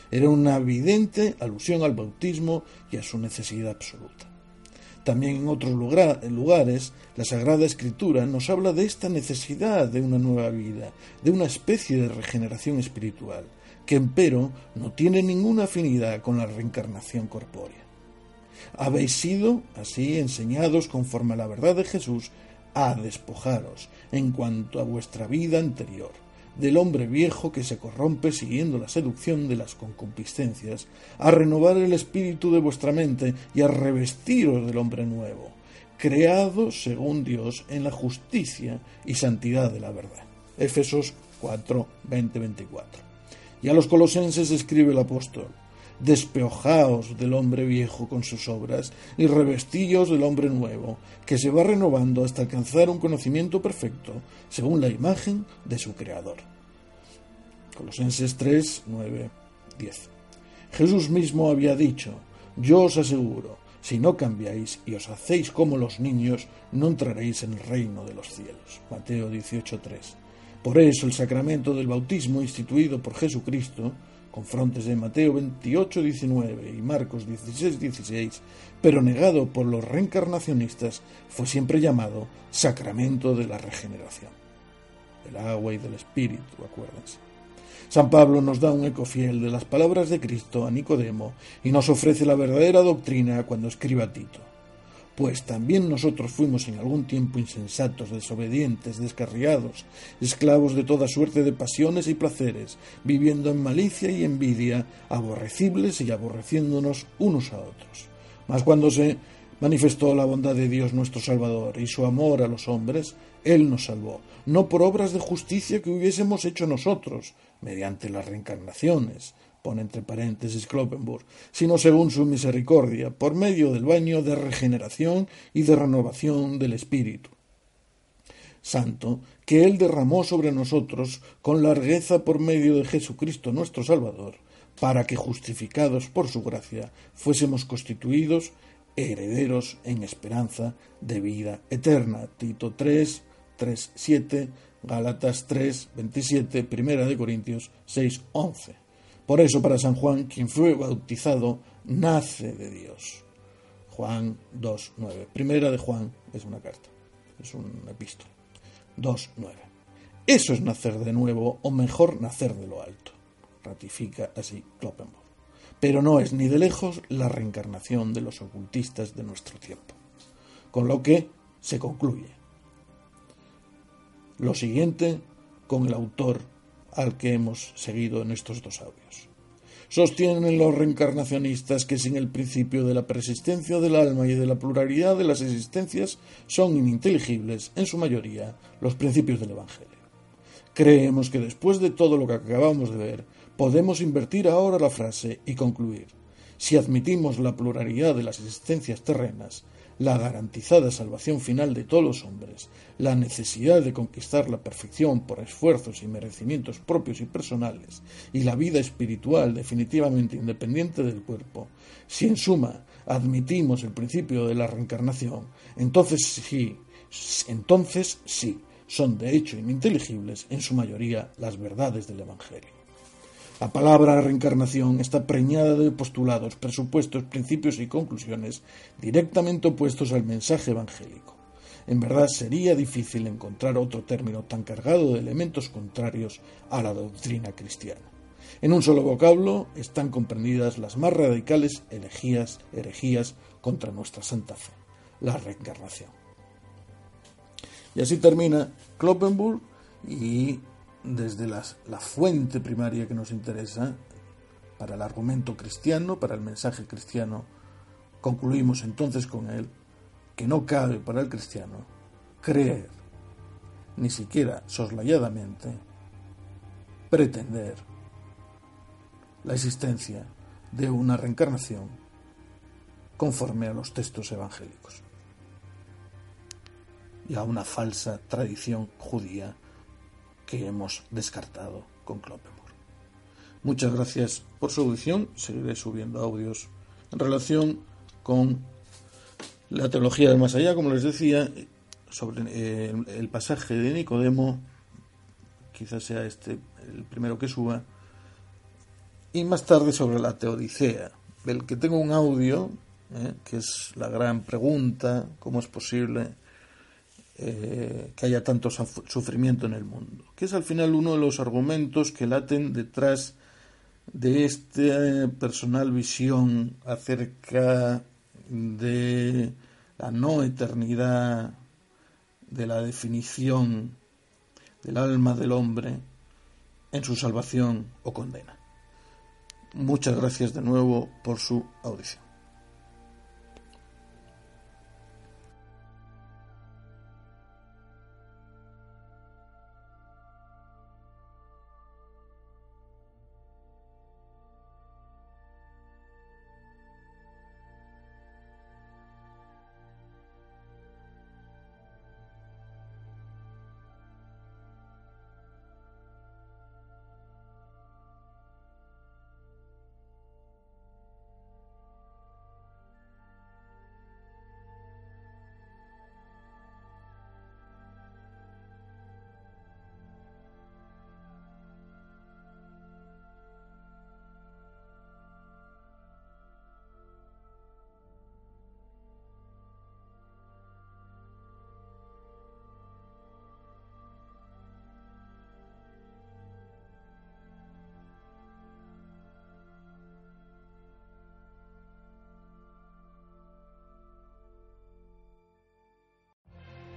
Era una evidente alusión al bautismo y a su necesidad absoluta. También en otros lugares, la Sagrada Escritura nos habla de esta necesidad de una nueva vida, de una especie de regeneración espiritual, que empero no tiene ninguna afinidad con la reencarnación corpórea. Habéis sido, así, enseñados conforme a la verdad de Jesús, a despojaros en cuanto a vuestra vida anterior del hombre viejo que se corrompe siguiendo la seducción de las concupiscencias, a renovar el espíritu de vuestra mente y a revestiros del hombre nuevo, creado según Dios en la justicia y santidad de la verdad. Efesos 4, 20, 24. Y a los colosenses escribe el apóstol, despeojaos del hombre viejo con sus obras y revestíos del hombre nuevo, que se va renovando hasta alcanzar un conocimiento perfecto, según la imagen de su Creador. Colosenses 3, 9, 10. Jesús mismo había dicho, yo os aseguro, si no cambiáis y os hacéis como los niños, no entraréis en el reino de los cielos. Mateo 18, 3. Por eso el sacramento del bautismo instituido por Jesucristo con frontes de Mateo 28, 19 y Marcos 16, 16, pero negado por los reencarnacionistas, fue siempre llamado sacramento de la regeneración, del agua y del espíritu, acuérdense. San Pablo nos da un eco fiel de las palabras de Cristo a Nicodemo y nos ofrece la verdadera doctrina cuando escriba a Tito pues también nosotros fuimos en algún tiempo insensatos, desobedientes, descarriados, esclavos de toda suerte de pasiones y placeres, viviendo en malicia y envidia, aborrecibles y aborreciéndonos unos a otros. Mas cuando se manifestó la bondad de Dios nuestro Salvador y su amor a los hombres, Él nos salvó, no por obras de justicia que hubiésemos hecho nosotros, mediante las reencarnaciones, pone entre paréntesis Kloppenburg, sino según su misericordia, por medio del baño de regeneración y de renovación del espíritu. Santo que Él derramó sobre nosotros con largueza por medio de Jesucristo nuestro Salvador, para que, justificados por su gracia, fuésemos constituidos herederos en esperanza de vida eterna. Tito 3, 3, 7, Gálatas 3, 27, Primera de Corintios 6, 11. Por eso para San Juan, quien fue bautizado, nace de Dios. Juan 2, 9. Primera de Juan es una carta, es un epístola. 2, 9. Eso es nacer de nuevo, o mejor, nacer de lo alto. Ratifica así Kloppenborg pero no es ni de lejos la reencarnación de los ocultistas de nuestro tiempo. Con lo que se concluye. Lo siguiente con el autor al que hemos seguido en estos dos audios. Sostienen los reencarnacionistas que sin el principio de la persistencia del alma y de la pluralidad de las existencias son ininteligibles, en su mayoría, los principios del Evangelio. Creemos que después de todo lo que acabamos de ver, Podemos invertir ahora la frase y concluir. Si admitimos la pluralidad de las existencias terrenas, la garantizada salvación final de todos los hombres, la necesidad de conquistar la perfección por esfuerzos y merecimientos propios y personales, y la vida espiritual definitivamente independiente del cuerpo, si en suma admitimos el principio de la reencarnación, entonces sí, entonces sí, son de hecho ininteligibles en su mayoría las verdades del Evangelio. La palabra reencarnación está preñada de postulados, presupuestos, principios y conclusiones directamente opuestos al mensaje evangélico. En verdad sería difícil encontrar otro término tan cargado de elementos contrarios a la doctrina cristiana. En un solo vocablo están comprendidas las más radicales herejías, herejías contra nuestra santa fe, la reencarnación. Y así termina Kloppenburg y desde la fuente primaria que nos interesa, para el argumento cristiano, para el mensaje cristiano, concluimos entonces con él que no cabe para el cristiano creer, ni siquiera soslayadamente, pretender la existencia de una reencarnación conforme a los textos evangélicos. Y a una falsa tradición judía que hemos descartado con Kloppenborg. Muchas gracias por su audición. Seguiré subiendo audios en relación con la teología del más allá, como les decía, sobre eh, el pasaje de Nicodemo, quizás sea este el primero que suba, y más tarde sobre la teodicea, del que tengo un audio, eh, que es la gran pregunta, cómo es posible eh, que haya tanto sufrimiento en el mundo, que es al final uno de los argumentos que laten detrás de esta personal visión acerca de la no eternidad, de la definición del alma del hombre en su salvación o condena. Muchas gracias de nuevo por su audición.